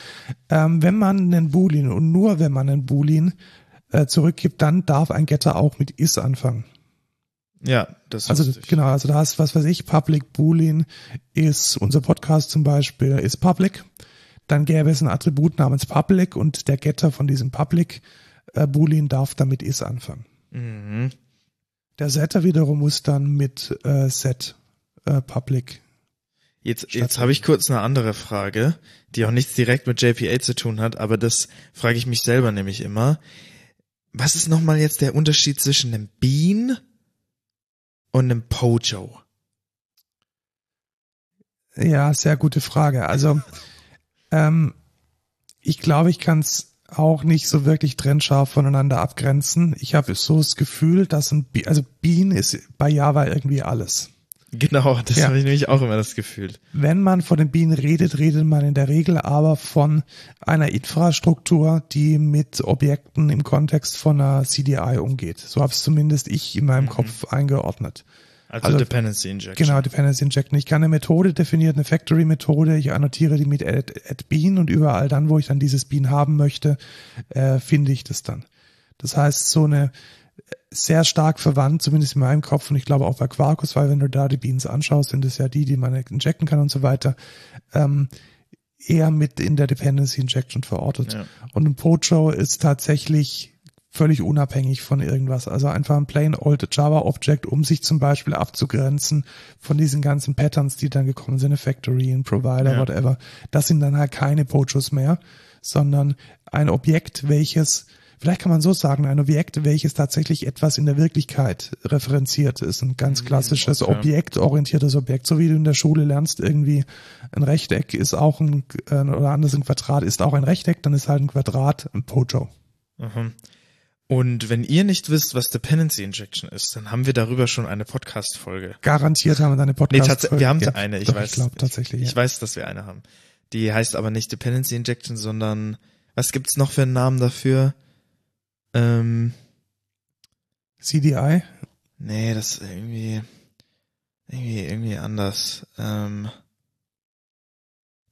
Ähm, wenn man einen Boolean und nur wenn man einen Boolean äh, zurückgibt, dann darf ein Getter auch mit is anfangen. Ja, das Also wusste ich. genau, also da hast was weiß ich, Public Boolean ist unser Podcast zum Beispiel ist Public. Dann gäbe es ein Attribut namens Public und der Getter von diesem Public äh, Boolean darf damit is anfangen. Mhm. Der Setter wiederum muss dann mit äh, Set äh, Public. Jetzt, jetzt habe ich kurz eine andere Frage, die auch nichts direkt mit JPA zu tun hat, aber das frage ich mich selber nämlich immer. Was ist nochmal jetzt der Unterschied zwischen einem Bean und einem Pojo? Ja, sehr gute Frage. Also ähm, ich glaube, ich kann es auch nicht so wirklich trennscharf voneinander abgrenzen. Ich habe so das Gefühl, dass ein Be also Bean ist bei Java irgendwie alles. Genau, das Ja. habe ich nämlich auch immer das Gefühl. Wenn man von den Bienen redet, redet man in der Regel aber von einer Infrastruktur, die mit Objekten im Kontext von einer CDI umgeht. So habe es zumindest ich in meinem Kopf eingeordnet. Also, Also- Dependency Injection. Genau, Dependency Injection. Ich kann eine Methode definieren, eine Factory-Methode. Ich annotiere die mit add, add Bean und überall dann, wo ich dann dieses Bean haben möchte, äh, finde ich das dann. Das heißt, so eine sehr stark verwandt, zumindest in meinem Kopf und ich glaube auch bei Quarkus, weil wenn du da die Beans anschaust, sind es ja die, die man injecten kann und so weiter, ähm, eher mit in der Dependency Injection verortet. Ja. Und ein Pojo ist tatsächlich völlig unabhängig von irgendwas. Also einfach ein plain old Java Object, um sich zum Beispiel abzugrenzen von diesen ganzen Patterns, die dann gekommen sind, eine Factory, ein Provider, Ja. whatever. Das sind dann halt keine Pojos mehr, sondern ein Objekt, welches Vielleicht kann man so sagen, ein Objekt, welches tatsächlich etwas in der Wirklichkeit referenziert ist. Ein ganz klassisches okay. objektorientiertes Objekt, so wie du in der Schule lernst, irgendwie ein Rechteck ist auch ein, äh, oder anders ein Quadrat ist auch ein Rechteck, dann ist halt ein Quadrat ein Pojo. Mhm. Und wenn ihr nicht wisst, was Dependency Injection ist, dann haben wir darüber schon eine Podcast-Folge. Garantiert haben wir deine Nee, Podcast. tatsächlich, wir haben ja, eine, ich doch, weiß. Ich glaube tatsächlich. Ich ja. weiß, dass wir eine haben. Die heißt aber nicht Dependency Injection, sondern was gibt's noch für einen Namen dafür? Ähm, CDI. nee, das ist irgendwie, irgendwie, irgendwie anders. Ähm,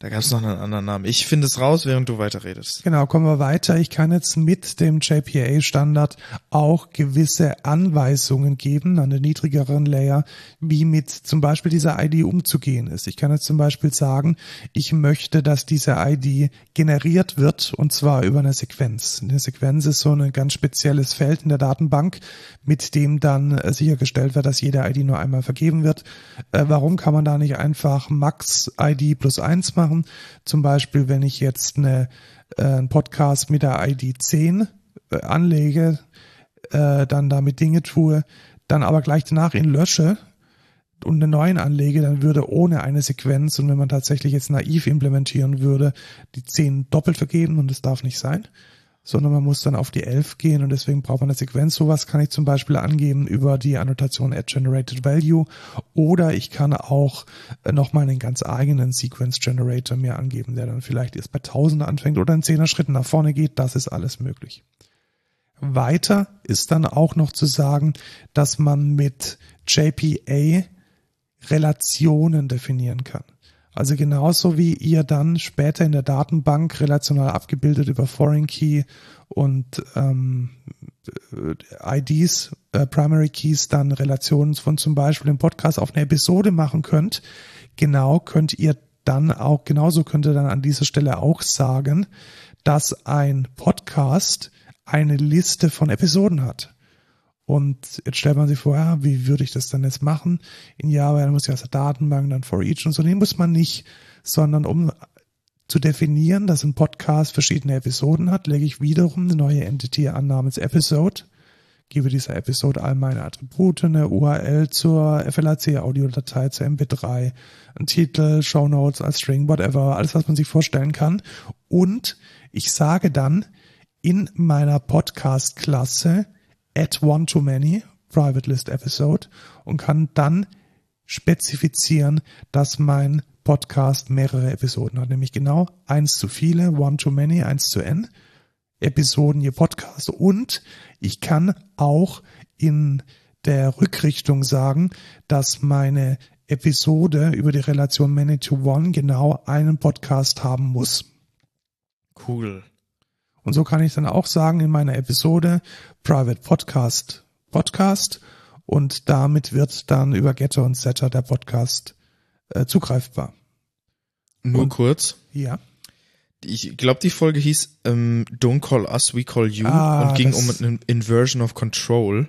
da gab's noch einen anderen Namen. Ich finde es raus, während du weiterredest. Genau, kommen wir weiter. Ich kann jetzt mit dem JPA-Standard auch gewisse Anweisungen geben an den niedrigeren Layer, wie mit zum Beispiel dieser ID umzugehen ist. Ich kann jetzt zum Beispiel sagen, ich möchte, dass diese ID generiert wird und zwar über eine Sequenz. Eine Sequenz ist so ein ganz spezielles Feld in der Datenbank, mit dem dann äh, sichergestellt wird, dass jede ID nur einmal vergeben wird. Äh, warum kann man da nicht einfach Max ID plus eins machen? Zum Beispiel, wenn ich jetzt eine, äh, einen Podcast mit der ID 10 äh, anlege, äh, dann damit Dinge tue, dann aber gleich danach ihn lösche und einen neuen anlege, dann würde ohne eine Sequenz und wenn man tatsächlich jetzt naiv implementieren würde, die 10 doppelt vergeben und das darf nicht sein, sondern man muss dann auf die 11 gehen und deswegen braucht man eine Sequenz. Sowas kann ich zum Beispiel angeben über die Annotation add generated value oder ich kann auch äh, nochmal einen ganz eigenen Sequence Generator mir angeben, der dann vielleicht erst bei 1000 anfängt oder in 10er Schritten nach vorne geht. Das ist alles möglich. Weiter ist dann auch noch zu sagen, dass man mit JPA Relationen definieren kann. Also genauso wie ihr dann später in der Datenbank relational abgebildet über Foreign Key und ähm, äh, IDs, äh, Primary Keys, dann Relationen von zum Beispiel dem Podcast auf eine Episode machen könnt, genau könnt ihr dann auch, genauso könnt ihr dann an dieser Stelle auch sagen, dass ein Podcast eine Liste von Episoden hat. Und jetzt stellt man sich vor, ja, wie würde ich das dann jetzt machen? In Java, dann muss ich aus der Datenbank, dann for each und so. Nee, muss man nicht, sondern um zu definieren, dass ein Podcast verschiedene Episoden hat, lege ich wiederum eine neue Entity an namens Episode, gebe dieser Episode all meine Attribute, eine URL zur FLAC-Audiodatei, zur MP3, einen Titel, Show Notes als String, whatever, alles, was man sich vorstellen kann. Und ich sage dann in meiner Podcast-Klasse add one to many, private list episode, und kann dann spezifizieren, dass mein Podcast mehrere Episoden hat, nämlich genau eins zu viele, one to many, eins zu n, Episoden je Podcast. Und ich kann auch in der Rückrichtung sagen, dass meine Episode über die Relation many to one genau einen Podcast haben muss. Cool. Und so kann ich dann auch sagen in meiner Episode Private Podcast Podcast und damit wird dann über Getter und Setter der Podcast äh, zugreifbar. Nur Und- kurz. Ja. Ich glaube, die Folge hieß ähm, Don't Call Us, We Call You Ah, und ging um eine Inversion of Control.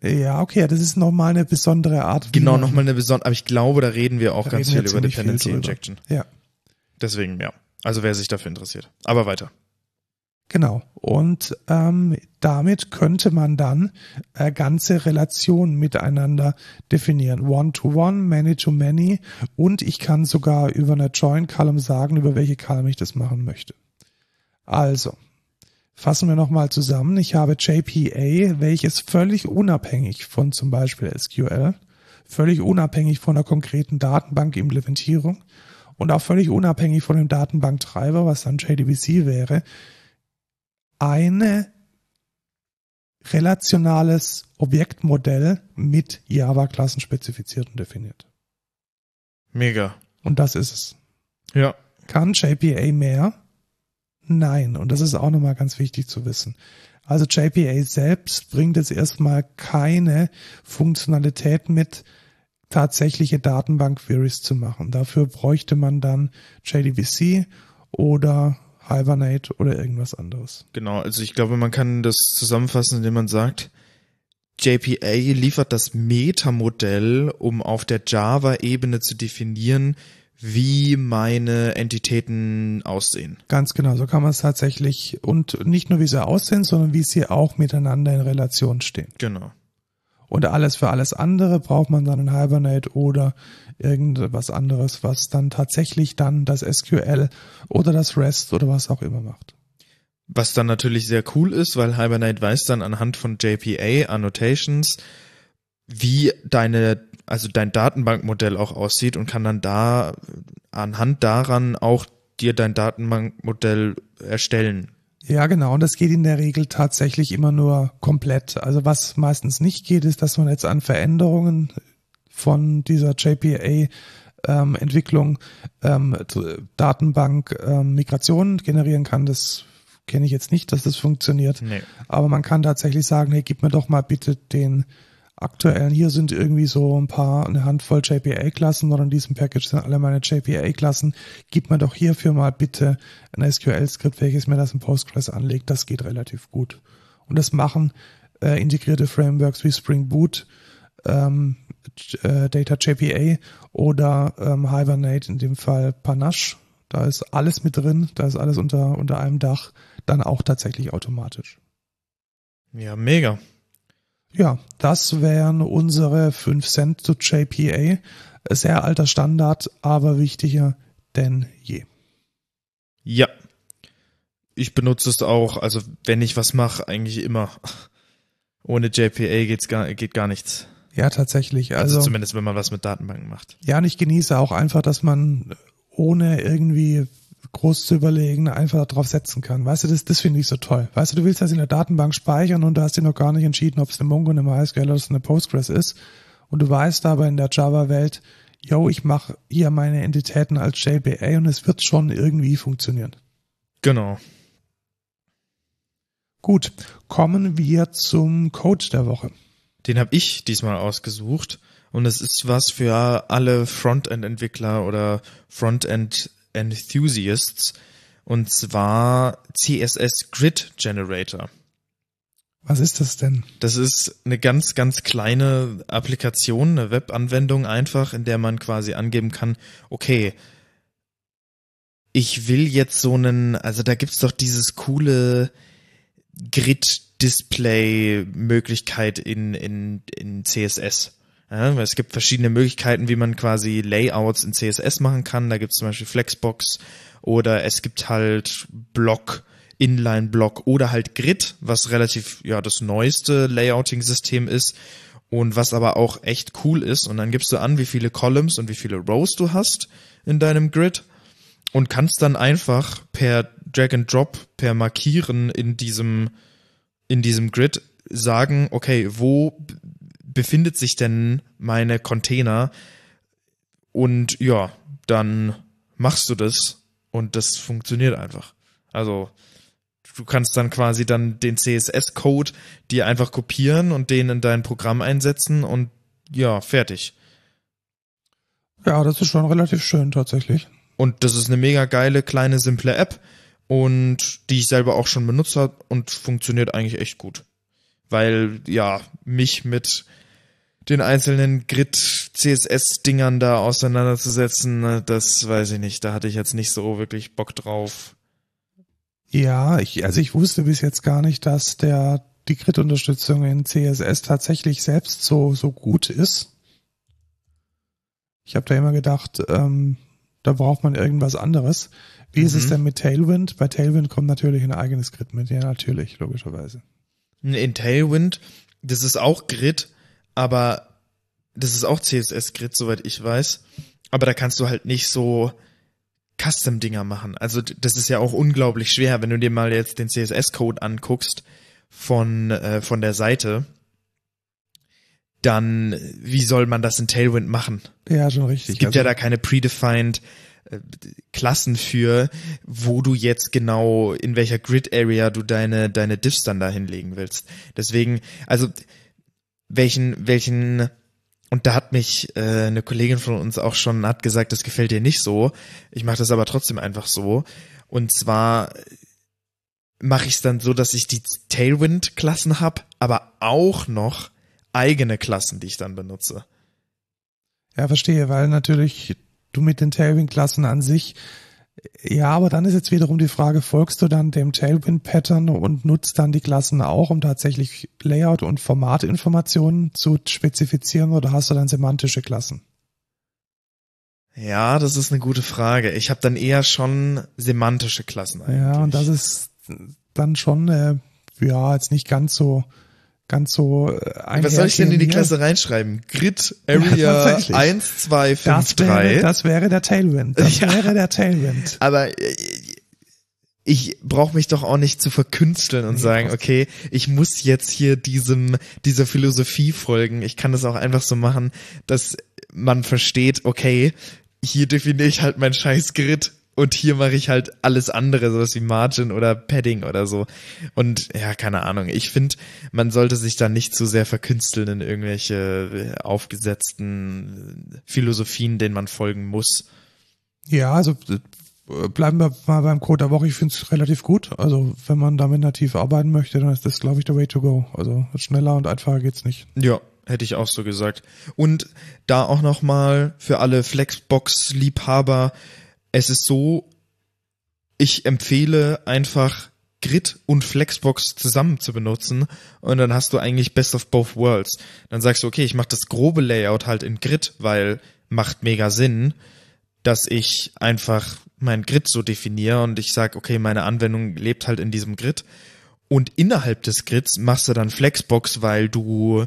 Ja, okay, das ist nochmal eine besondere Art. Genau, nochmal eine besondere, aber ich glaube, da reden wir auch Da ganz viel über viel Dependency drüber. Injection. Ja, Deswegen, ja. Also wer sich dafür interessiert. Aber weiter. Genau. Und ähm, damit könnte man dann äh, ganze Relationen miteinander definieren. One-to-one, many-to-many und ich kann sogar über eine Join-Column sagen, über welche Column ich das machen möchte. Also, fassen wir nochmal zusammen. Ich habe JPA, welches völlig unabhängig von zum Beispiel SQL, völlig unabhängig von einer konkreten Datenbankimplementierung und auch völlig unabhängig von dem Datenbanktreiber, was dann JDBC wäre, eine relationales Objektmodell mit Java-Klassen spezifiziert und definiert. Mega. Und das ist es. Ja. Kann JPA mehr? Nein. Und das ist auch nochmal ganz wichtig zu wissen. Also JPA selbst bringt jetzt erstmal keine Funktionalität mit, tatsächliche Datenbank-Queries zu machen. Dafür bräuchte man dann JDBC oder Hibernate oder irgendwas anderes. Genau, also ich glaube, man kann das zusammenfassen, indem man sagt, JPA liefert das Metamodell, um auf der Java-Ebene zu definieren, wie meine Entitäten aussehen. Ganz genau, so kann man es tatsächlich und nicht nur wie sie aussehen, sondern wie sie auch miteinander in Relation stehen. Genau. Und alles für alles andere braucht man dann ein Hibernate oder irgendwas anderes, was dann tatsächlich dann das SQL oder das REST oder was auch immer macht. Was dann natürlich sehr cool ist, weil Hibernate weiß dann anhand von JPA Annotations, wie deine, also dein Datenbankmodell auch aussieht und kann dann da anhand daran auch dir dein Datenbankmodell erstellen. Ja, genau. Und das geht in der Regel tatsächlich immer nur komplett. Also was meistens nicht geht, ist, dass man jetzt an Veränderungen von dieser JPA ähm, Entwicklung ähm, zu- Datenbank ähm, Migration generieren kann. Das kenne ich jetzt nicht, dass das funktioniert. Nee. Aber man kann tatsächlich sagen, hey, gib mir doch mal bitte den aktuellen. Hier sind irgendwie so ein paar, eine Handvoll JPA-Klassen oder in diesem Package sind alle meine JPA-Klassen. Gib mir doch hierfür mal bitte ein SQL-Skript, welches mir das in Postgres anlegt. Das geht relativ gut. Und das machen äh, integrierte Frameworks wie Spring Boot, ähm, äh, Data JPA oder ähm, Hibernate, in dem Fall Panache. Da ist alles mit drin, da ist alles unter, unter einem Dach, dann auch tatsächlich automatisch. Ja, mega. Ja, das wären unsere 5 Cent zu JPA. Sehr alter Standard, aber wichtiger denn je. Ja. Ich benutze es auch, also wenn ich was mache, eigentlich immer. Ohne JPA geht's gar, geht gar nichts. Ja, tatsächlich. Also, Also, zumindest wenn man was mit Datenbanken macht. ja, und ich genieße auch einfach, dass man ohne irgendwie groß zu überlegen einfach darauf setzen kann. Weißt du, das, das finde ich so toll. Weißt du, du willst das in der Datenbank speichern und du hast dir noch gar nicht entschieden, ob es eine Mongo, eine MySQL oder eine Postgres ist. Und du weißt aber in der Java-Welt, yo, ich mache hier meine Entitäten als JPA und es wird schon irgendwie funktionieren. Genau. Gut, kommen wir zum Code der Woche. Den habe ich diesmal ausgesucht und es ist was für alle Frontend-Entwickler oder Frontend-Enthusiasts und zwar CSS Grid Generator. Was ist das denn? Das ist eine ganz, ganz kleine Applikation, eine Webanwendung einfach, in der man quasi angeben kann, okay, ich will jetzt so einen, also da gibt's doch dieses coole Grid-Display-Möglichkeit in, in, in CSS. Ja, es gibt verschiedene Möglichkeiten, wie man quasi Layouts in CSS machen kann. Da gibt's zum Beispiel Flexbox oder es gibt halt Block, Inline-Block oder halt Grid, was relativ ja das neueste Layouting-System ist und was aber auch echt cool ist. Und dann gibst du an, wie viele Columns und wie viele Rows du hast in deinem Grid und kannst dann einfach per Drag and Drop, per Markieren in diesem, in diesem Grid sagen, okay, wo befindet sich denn meine Container? Und ja, dann machst du das und das funktioniert einfach. Also, du kannst dann quasi dann den CSS-Code dir einfach kopieren und den in dein Programm einsetzen und ja, fertig. Ja, das ist schon relativ schön tatsächlich. Und das ist eine mega geile, kleine, simple App und die ich selber auch schon benutzt habe und funktioniert eigentlich echt gut. weil ja, mich mit den einzelnen Grid-CSS-Dingern da auseinanderzusetzen, ne, das weiß ich nicht. Da hatte ich jetzt nicht so wirklich Bock drauf. Ja, ich, also ich wusste bis jetzt gar nicht, dass der die Grid-Unterstützung in CSS tatsächlich selbst so so gut ist. Ich habe da immer gedacht, ähm, da braucht man irgendwas anderes. Wie mhm. ist es mhm. denn mit Tailwind? Bei Tailwind kommt natürlich ein eigenes Grid mit. Ja, natürlich, logischerweise. In Tailwind, das ist auch Grid, aber das ist auch CSS-Grid, soweit ich weiß. Aber da kannst du halt nicht so Custom-Dinger machen. Also das ist ja auch unglaublich schwer, wenn du dir mal jetzt den CSS-Code anguckst von, äh, von der Seite. Dann, wie soll man das in Tailwind machen? Ja, schon richtig. Es gibt also, ja da keine predefined äh, Klassen für, wo du jetzt genau in welcher Grid Area du deine deine Diffs dann da hinlegen willst. Deswegen, also welchen, welchen, und da hat mich äh, eine Kollegin von uns auch schon hat gesagt, das gefällt dir nicht so. Ich mache das aber trotzdem einfach so. Und zwar mache ich es dann so, dass ich die Tailwind-Klassen hab, aber auch noch eigene Klassen, die ich dann benutze. Ja, verstehe, weil natürlich du mit den Tailwind-Klassen an sich ja, aber dann ist jetzt wiederum die Frage, folgst du dann dem Tailwind-Pattern und nutzt dann die Klassen auch, um tatsächlich Layout- und Formatinformationen zu spezifizieren oder hast du dann semantische Klassen? Ja, das ist eine gute Frage. Ich habe dann eher schon semantische Klassen eigentlich. Ja, und das ist dann schon, äh, ja, jetzt nicht ganz so ganz so äh, Was soll ich denn in die Klasse reinschreiben? Grid Area ja, 1, 2, 5, das 3. Wäre, das wäre der Tailwind. Das ja. wäre der Tailwind. Aber äh, ich brauche mich doch auch nicht zu verkünsteln und nee, sagen, okay, ich muss jetzt hier diesem dieser Philosophie folgen. Ich kann das auch einfach so machen, dass man versteht, okay, hier definiere ich halt mein scheiß Grid und hier mache ich halt alles andere, sowas wie Margin oder Padding oder so. Und ja, keine Ahnung. Ich finde, man sollte sich da nicht zu sehr verkünsteln in irgendwelche äh, aufgesetzten Philosophien, denen man folgen muss. Ja, also äh, bleiben wir mal beim Code der Woche. Ich finde es relativ gut. Also wenn man damit nativ arbeiten möchte, dann ist das, glaube ich, der Way to go. Also schneller und einfacher geht's nicht. Ja, hätte ich auch so gesagt. Und da auch nochmal für alle Flexbox-Liebhaber, es ist so, ich empfehle einfach Grid und Flexbox zusammen zu benutzen und dann hast du eigentlich Best of Both Worlds. Dann sagst du, okay, ich mache das grobe Layout halt in Grid, weil macht mega Sinn, dass ich einfach mein Grid so definiere und ich sage, okay, meine Anwendung lebt halt in diesem Grid. Und innerhalb des Grids machst du dann Flexbox, weil du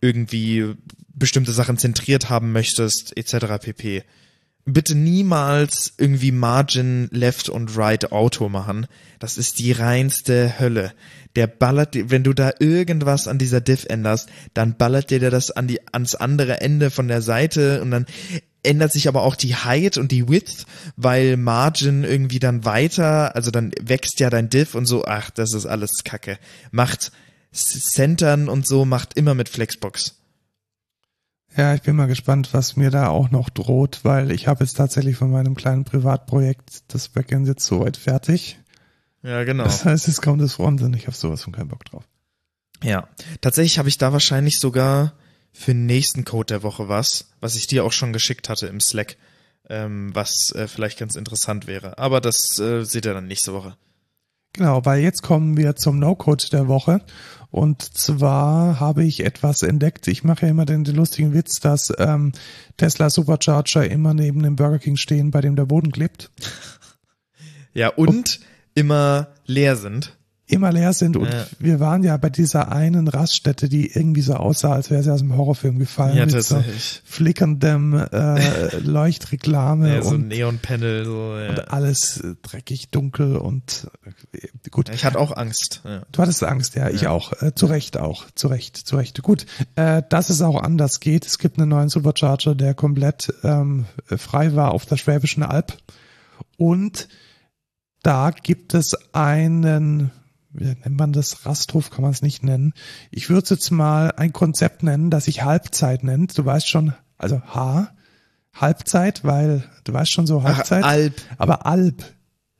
irgendwie bestimmte Sachen zentriert haben möchtest, etc. pp bitte niemals irgendwie Margin Left und Right Auto machen. Das ist die reinste Hölle. Der ballert, wenn du da irgendwas an dieser Diff änderst, dann ballert dir das an die, ans andere Ende von der Seite und dann ändert sich aber auch die Height und die Width, weil Margin irgendwie dann weiter, also dann wächst ja dein Diff und so, ach, das ist alles Kacke. Macht Centern und so, macht immer mit Flexbox. Ja, ich bin mal gespannt, was mir da auch noch droht, weil ich habe jetzt tatsächlich von meinem kleinen Privatprojekt das Backend jetzt soweit fertig. Ja, genau. Das heißt, es kommt das Frontend. Ich habe sowas von keinen Bock drauf. Ja, tatsächlich habe ich da wahrscheinlich sogar für den nächsten Code der Woche was, was ich dir auch schon geschickt hatte im Slack, ähm, was äh, vielleicht ganz interessant wäre. Aber das äh, seht ihr dann nächste Woche. Genau, weil jetzt kommen wir zum No-Code der Woche. Und zwar habe ich etwas entdeckt. Ich mache ja immer den, den lustigen Witz, dass ähm, Tesla Supercharger immer neben dem Burger King stehen, bei dem der Boden klebt. Ja, und, und immer leer sind immer leer sind. Und ja. wir waren ja bei dieser einen Raststätte, die irgendwie so aussah, als wäre sie aus dem Horrorfilm gefallen. Ja, tatsächlich. So flickerndem äh, Leuchtreklame. Ja, so und, Neonpanel. So, ja. Und alles dreckig, dunkel und äh, gut. Ich hatte auch Angst. Ja. Du hattest Angst, ja, ich auch. Äh, zu Recht auch. Zu Recht, zu Recht. Gut, äh, dass es auch anders geht. Es gibt einen neuen Supercharger, der komplett ähm, frei war auf der Schwäbischen Alb. Und da gibt es einen nennt man das? Rasthof kann man es nicht nennen. Ich würde jetzt mal ein Konzept nennen, das sich Halbzeit nennt. Du weißt schon, also H, Halbzeit, weil du weißt schon so Halbzeit. Ach, Alp. Aber Alp.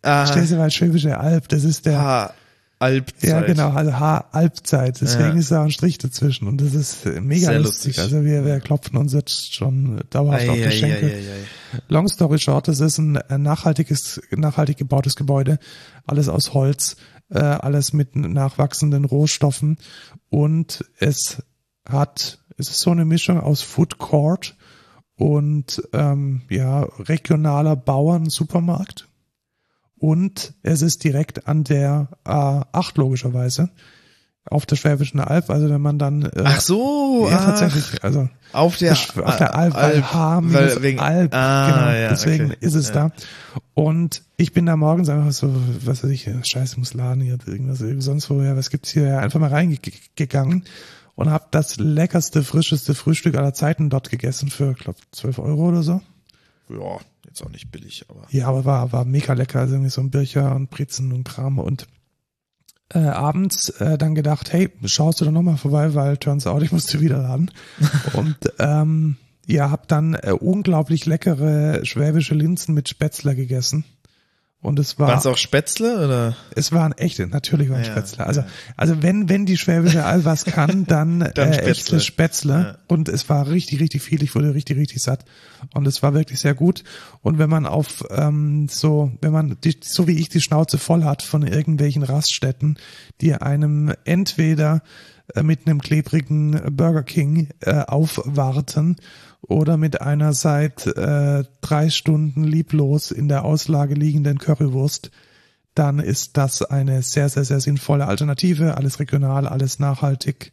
Ah. Stell dir mal schwäbische Alp, das ist der. H. Alpzeit. Ja, genau, also H-Alpzeit. Deswegen Ja. ist da ein Strich dazwischen und das ist mega lustig. lustig. Also wir, wir klopfen uns jetzt schon dauerhaft auf die Ei, ei, Schenkel. ei, ei, ei. Long story short, es ist ein nachhaltiges, nachhaltig gebautes Gebäude, alles aus Holz, äh, alles mit nachwachsenden Rohstoffen. Und es hat, es ist so eine Mischung aus Food Court und ähm, ja regionaler Bauern-Supermarkt. Und es ist direkt an der A8 logischerweise auf der Schwäbischen Alb, also wenn man dann äh, Ach so, ja ach, tatsächlich, also auf der, auf der Alp, weil H weil wegen, Alp, ah, genau, ja, deswegen okay. ist es ja. da. Und ich bin da morgens einfach so, was weiß ich, scheiße, muss laden hier, irgendwas, sonst wo, ja, was gibt's hier, ja, einfach mal reingegangen und habe das leckerste, frischeste Frühstück aller Zeiten dort gegessen für, glaube 12 Euro oder so. Ja, jetzt auch nicht billig, aber. Ja, aber war, war mega lecker, also irgendwie so ein Bircher und Brezen und Kram und äh, abends äh, dann gedacht, hey, schaust du da nochmal vorbei, weil turns out, ich musste wieder laden. und ähm, ja, hab dann äh, unglaublich leckere schwäbische Linsen mit Spätzle gegessen. Und es war, Waren es auch Spätzle oder? es waren echte, natürlich waren Ja, Spätzle. Also, ja. also wenn, wenn die Schwäbische All was kann, dann, Dann äh, Spätzle. Spätzle. Ja. Und es war richtig, richtig viel. Ich wurde richtig, richtig satt. Und es war wirklich sehr gut. Und wenn man auf ähm, so, wenn man die, so wie ich die Schnauze voll hat von irgendwelchen Raststätten, die einem entweder mit einem klebrigen Burger King äh, aufwarten oder mit einer seit äh, drei Stunden lieblos in der Auslage liegenden Currywurst, dann ist das eine sehr, sehr, sehr sinnvolle Alternative. Alles regional, alles nachhaltig,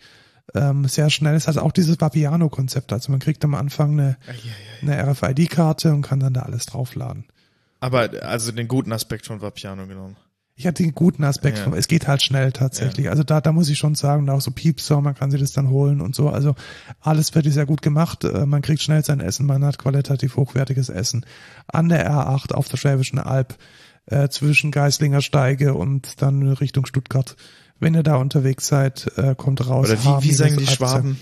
ähm, sehr schnell. Es hat auch dieses Vapiano-Konzept. Also man kriegt am Anfang eine, eine RFID-Karte und kann dann da alles draufladen. Aber also den guten Aspekt von Vapiano genommen. Ich hatte den guten Aspekt, Ja. von, es geht halt schnell tatsächlich. Also da, da muss ich schon sagen, auch so Piepser, man kann sich das dann holen und so. Also alles wird sehr gut gemacht. Äh, Man kriegt schnell sein Essen, man hat qualitativ hochwertiges Essen. An der R8 auf der Schwäbischen Alb äh, zwischen Geislinger Steige und dann Richtung Stuttgart. Wenn ihr da unterwegs seid, äh, kommt raus. Oder wie, wie sagen die. Schwaben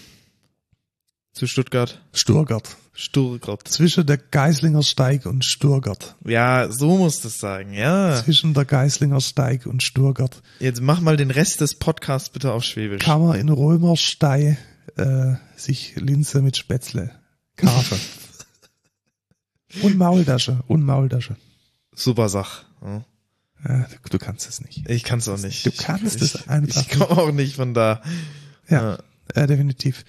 zu Stuttgart? Sturgart. Stuttgart. Zwischen der Geislinger Steig und Sturgart. Ja, so muss das sagen, ja. Zwischen der Geislinger Steig und Sturgart. Jetzt mach mal den Rest des Podcasts bitte auf Schwäbisch. kann man in Römerstei äh, sich Linse mit Spätzle kaufen. und Maultasche, und Maultasche. Super Sach. Ja. Ja, du, du kannst es nicht. Ich kann's auch nicht. Du kannst ich, es einfach Ich komme auch nicht von da. Ja, äh, definitiv.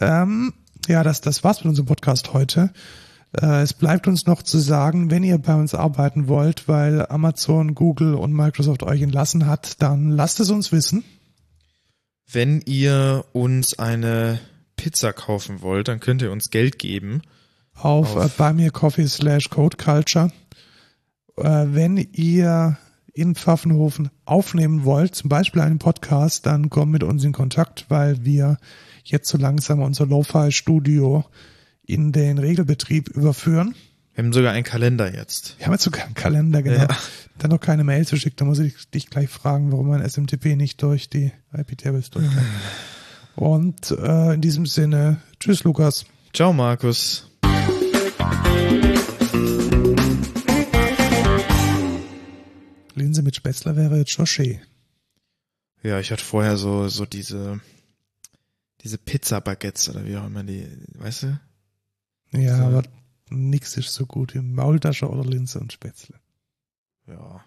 Ähm, ja, das, das war's mit unserem Podcast heute. Äh, es bleibt uns noch zu sagen, wenn ihr bei uns arbeiten wollt, weil Amazon, Google und Microsoft euch entlassen hat, dann lasst es uns wissen. Wenn ihr uns eine Pizza kaufen wollt, dann könnt ihr uns Geld geben. auf, Auf- äh, bei mir coffee slash code culture. Äh, wenn ihr in Pfaffenhofen aufnehmen wollt, zum Beispiel einen Podcast, dann kommt mit uns in Kontakt, weil wir jetzt so langsam unser Lo-Fi-Studio in den Regelbetrieb überführen. Wir haben sogar einen Kalender jetzt. Wir haben jetzt sogar einen Kalender, genau. Ja. Dann noch keine Mail zu schicken, da muss ich dich gleich fragen, warum mein SMTP nicht durch die IP-Tables durchkommt. Und äh, in diesem Sinne, tschüss Lukas. Ciao, Markus. Linse mit Spätzler wäre jetzt schön. Ja, ich hatte vorher so, so diese, diese Pizza-Baguettes oder wie auch immer die, weißt du? Ja, So. aber nix ist so gut wie Maultasche oder Linse und Spätzle. Ja.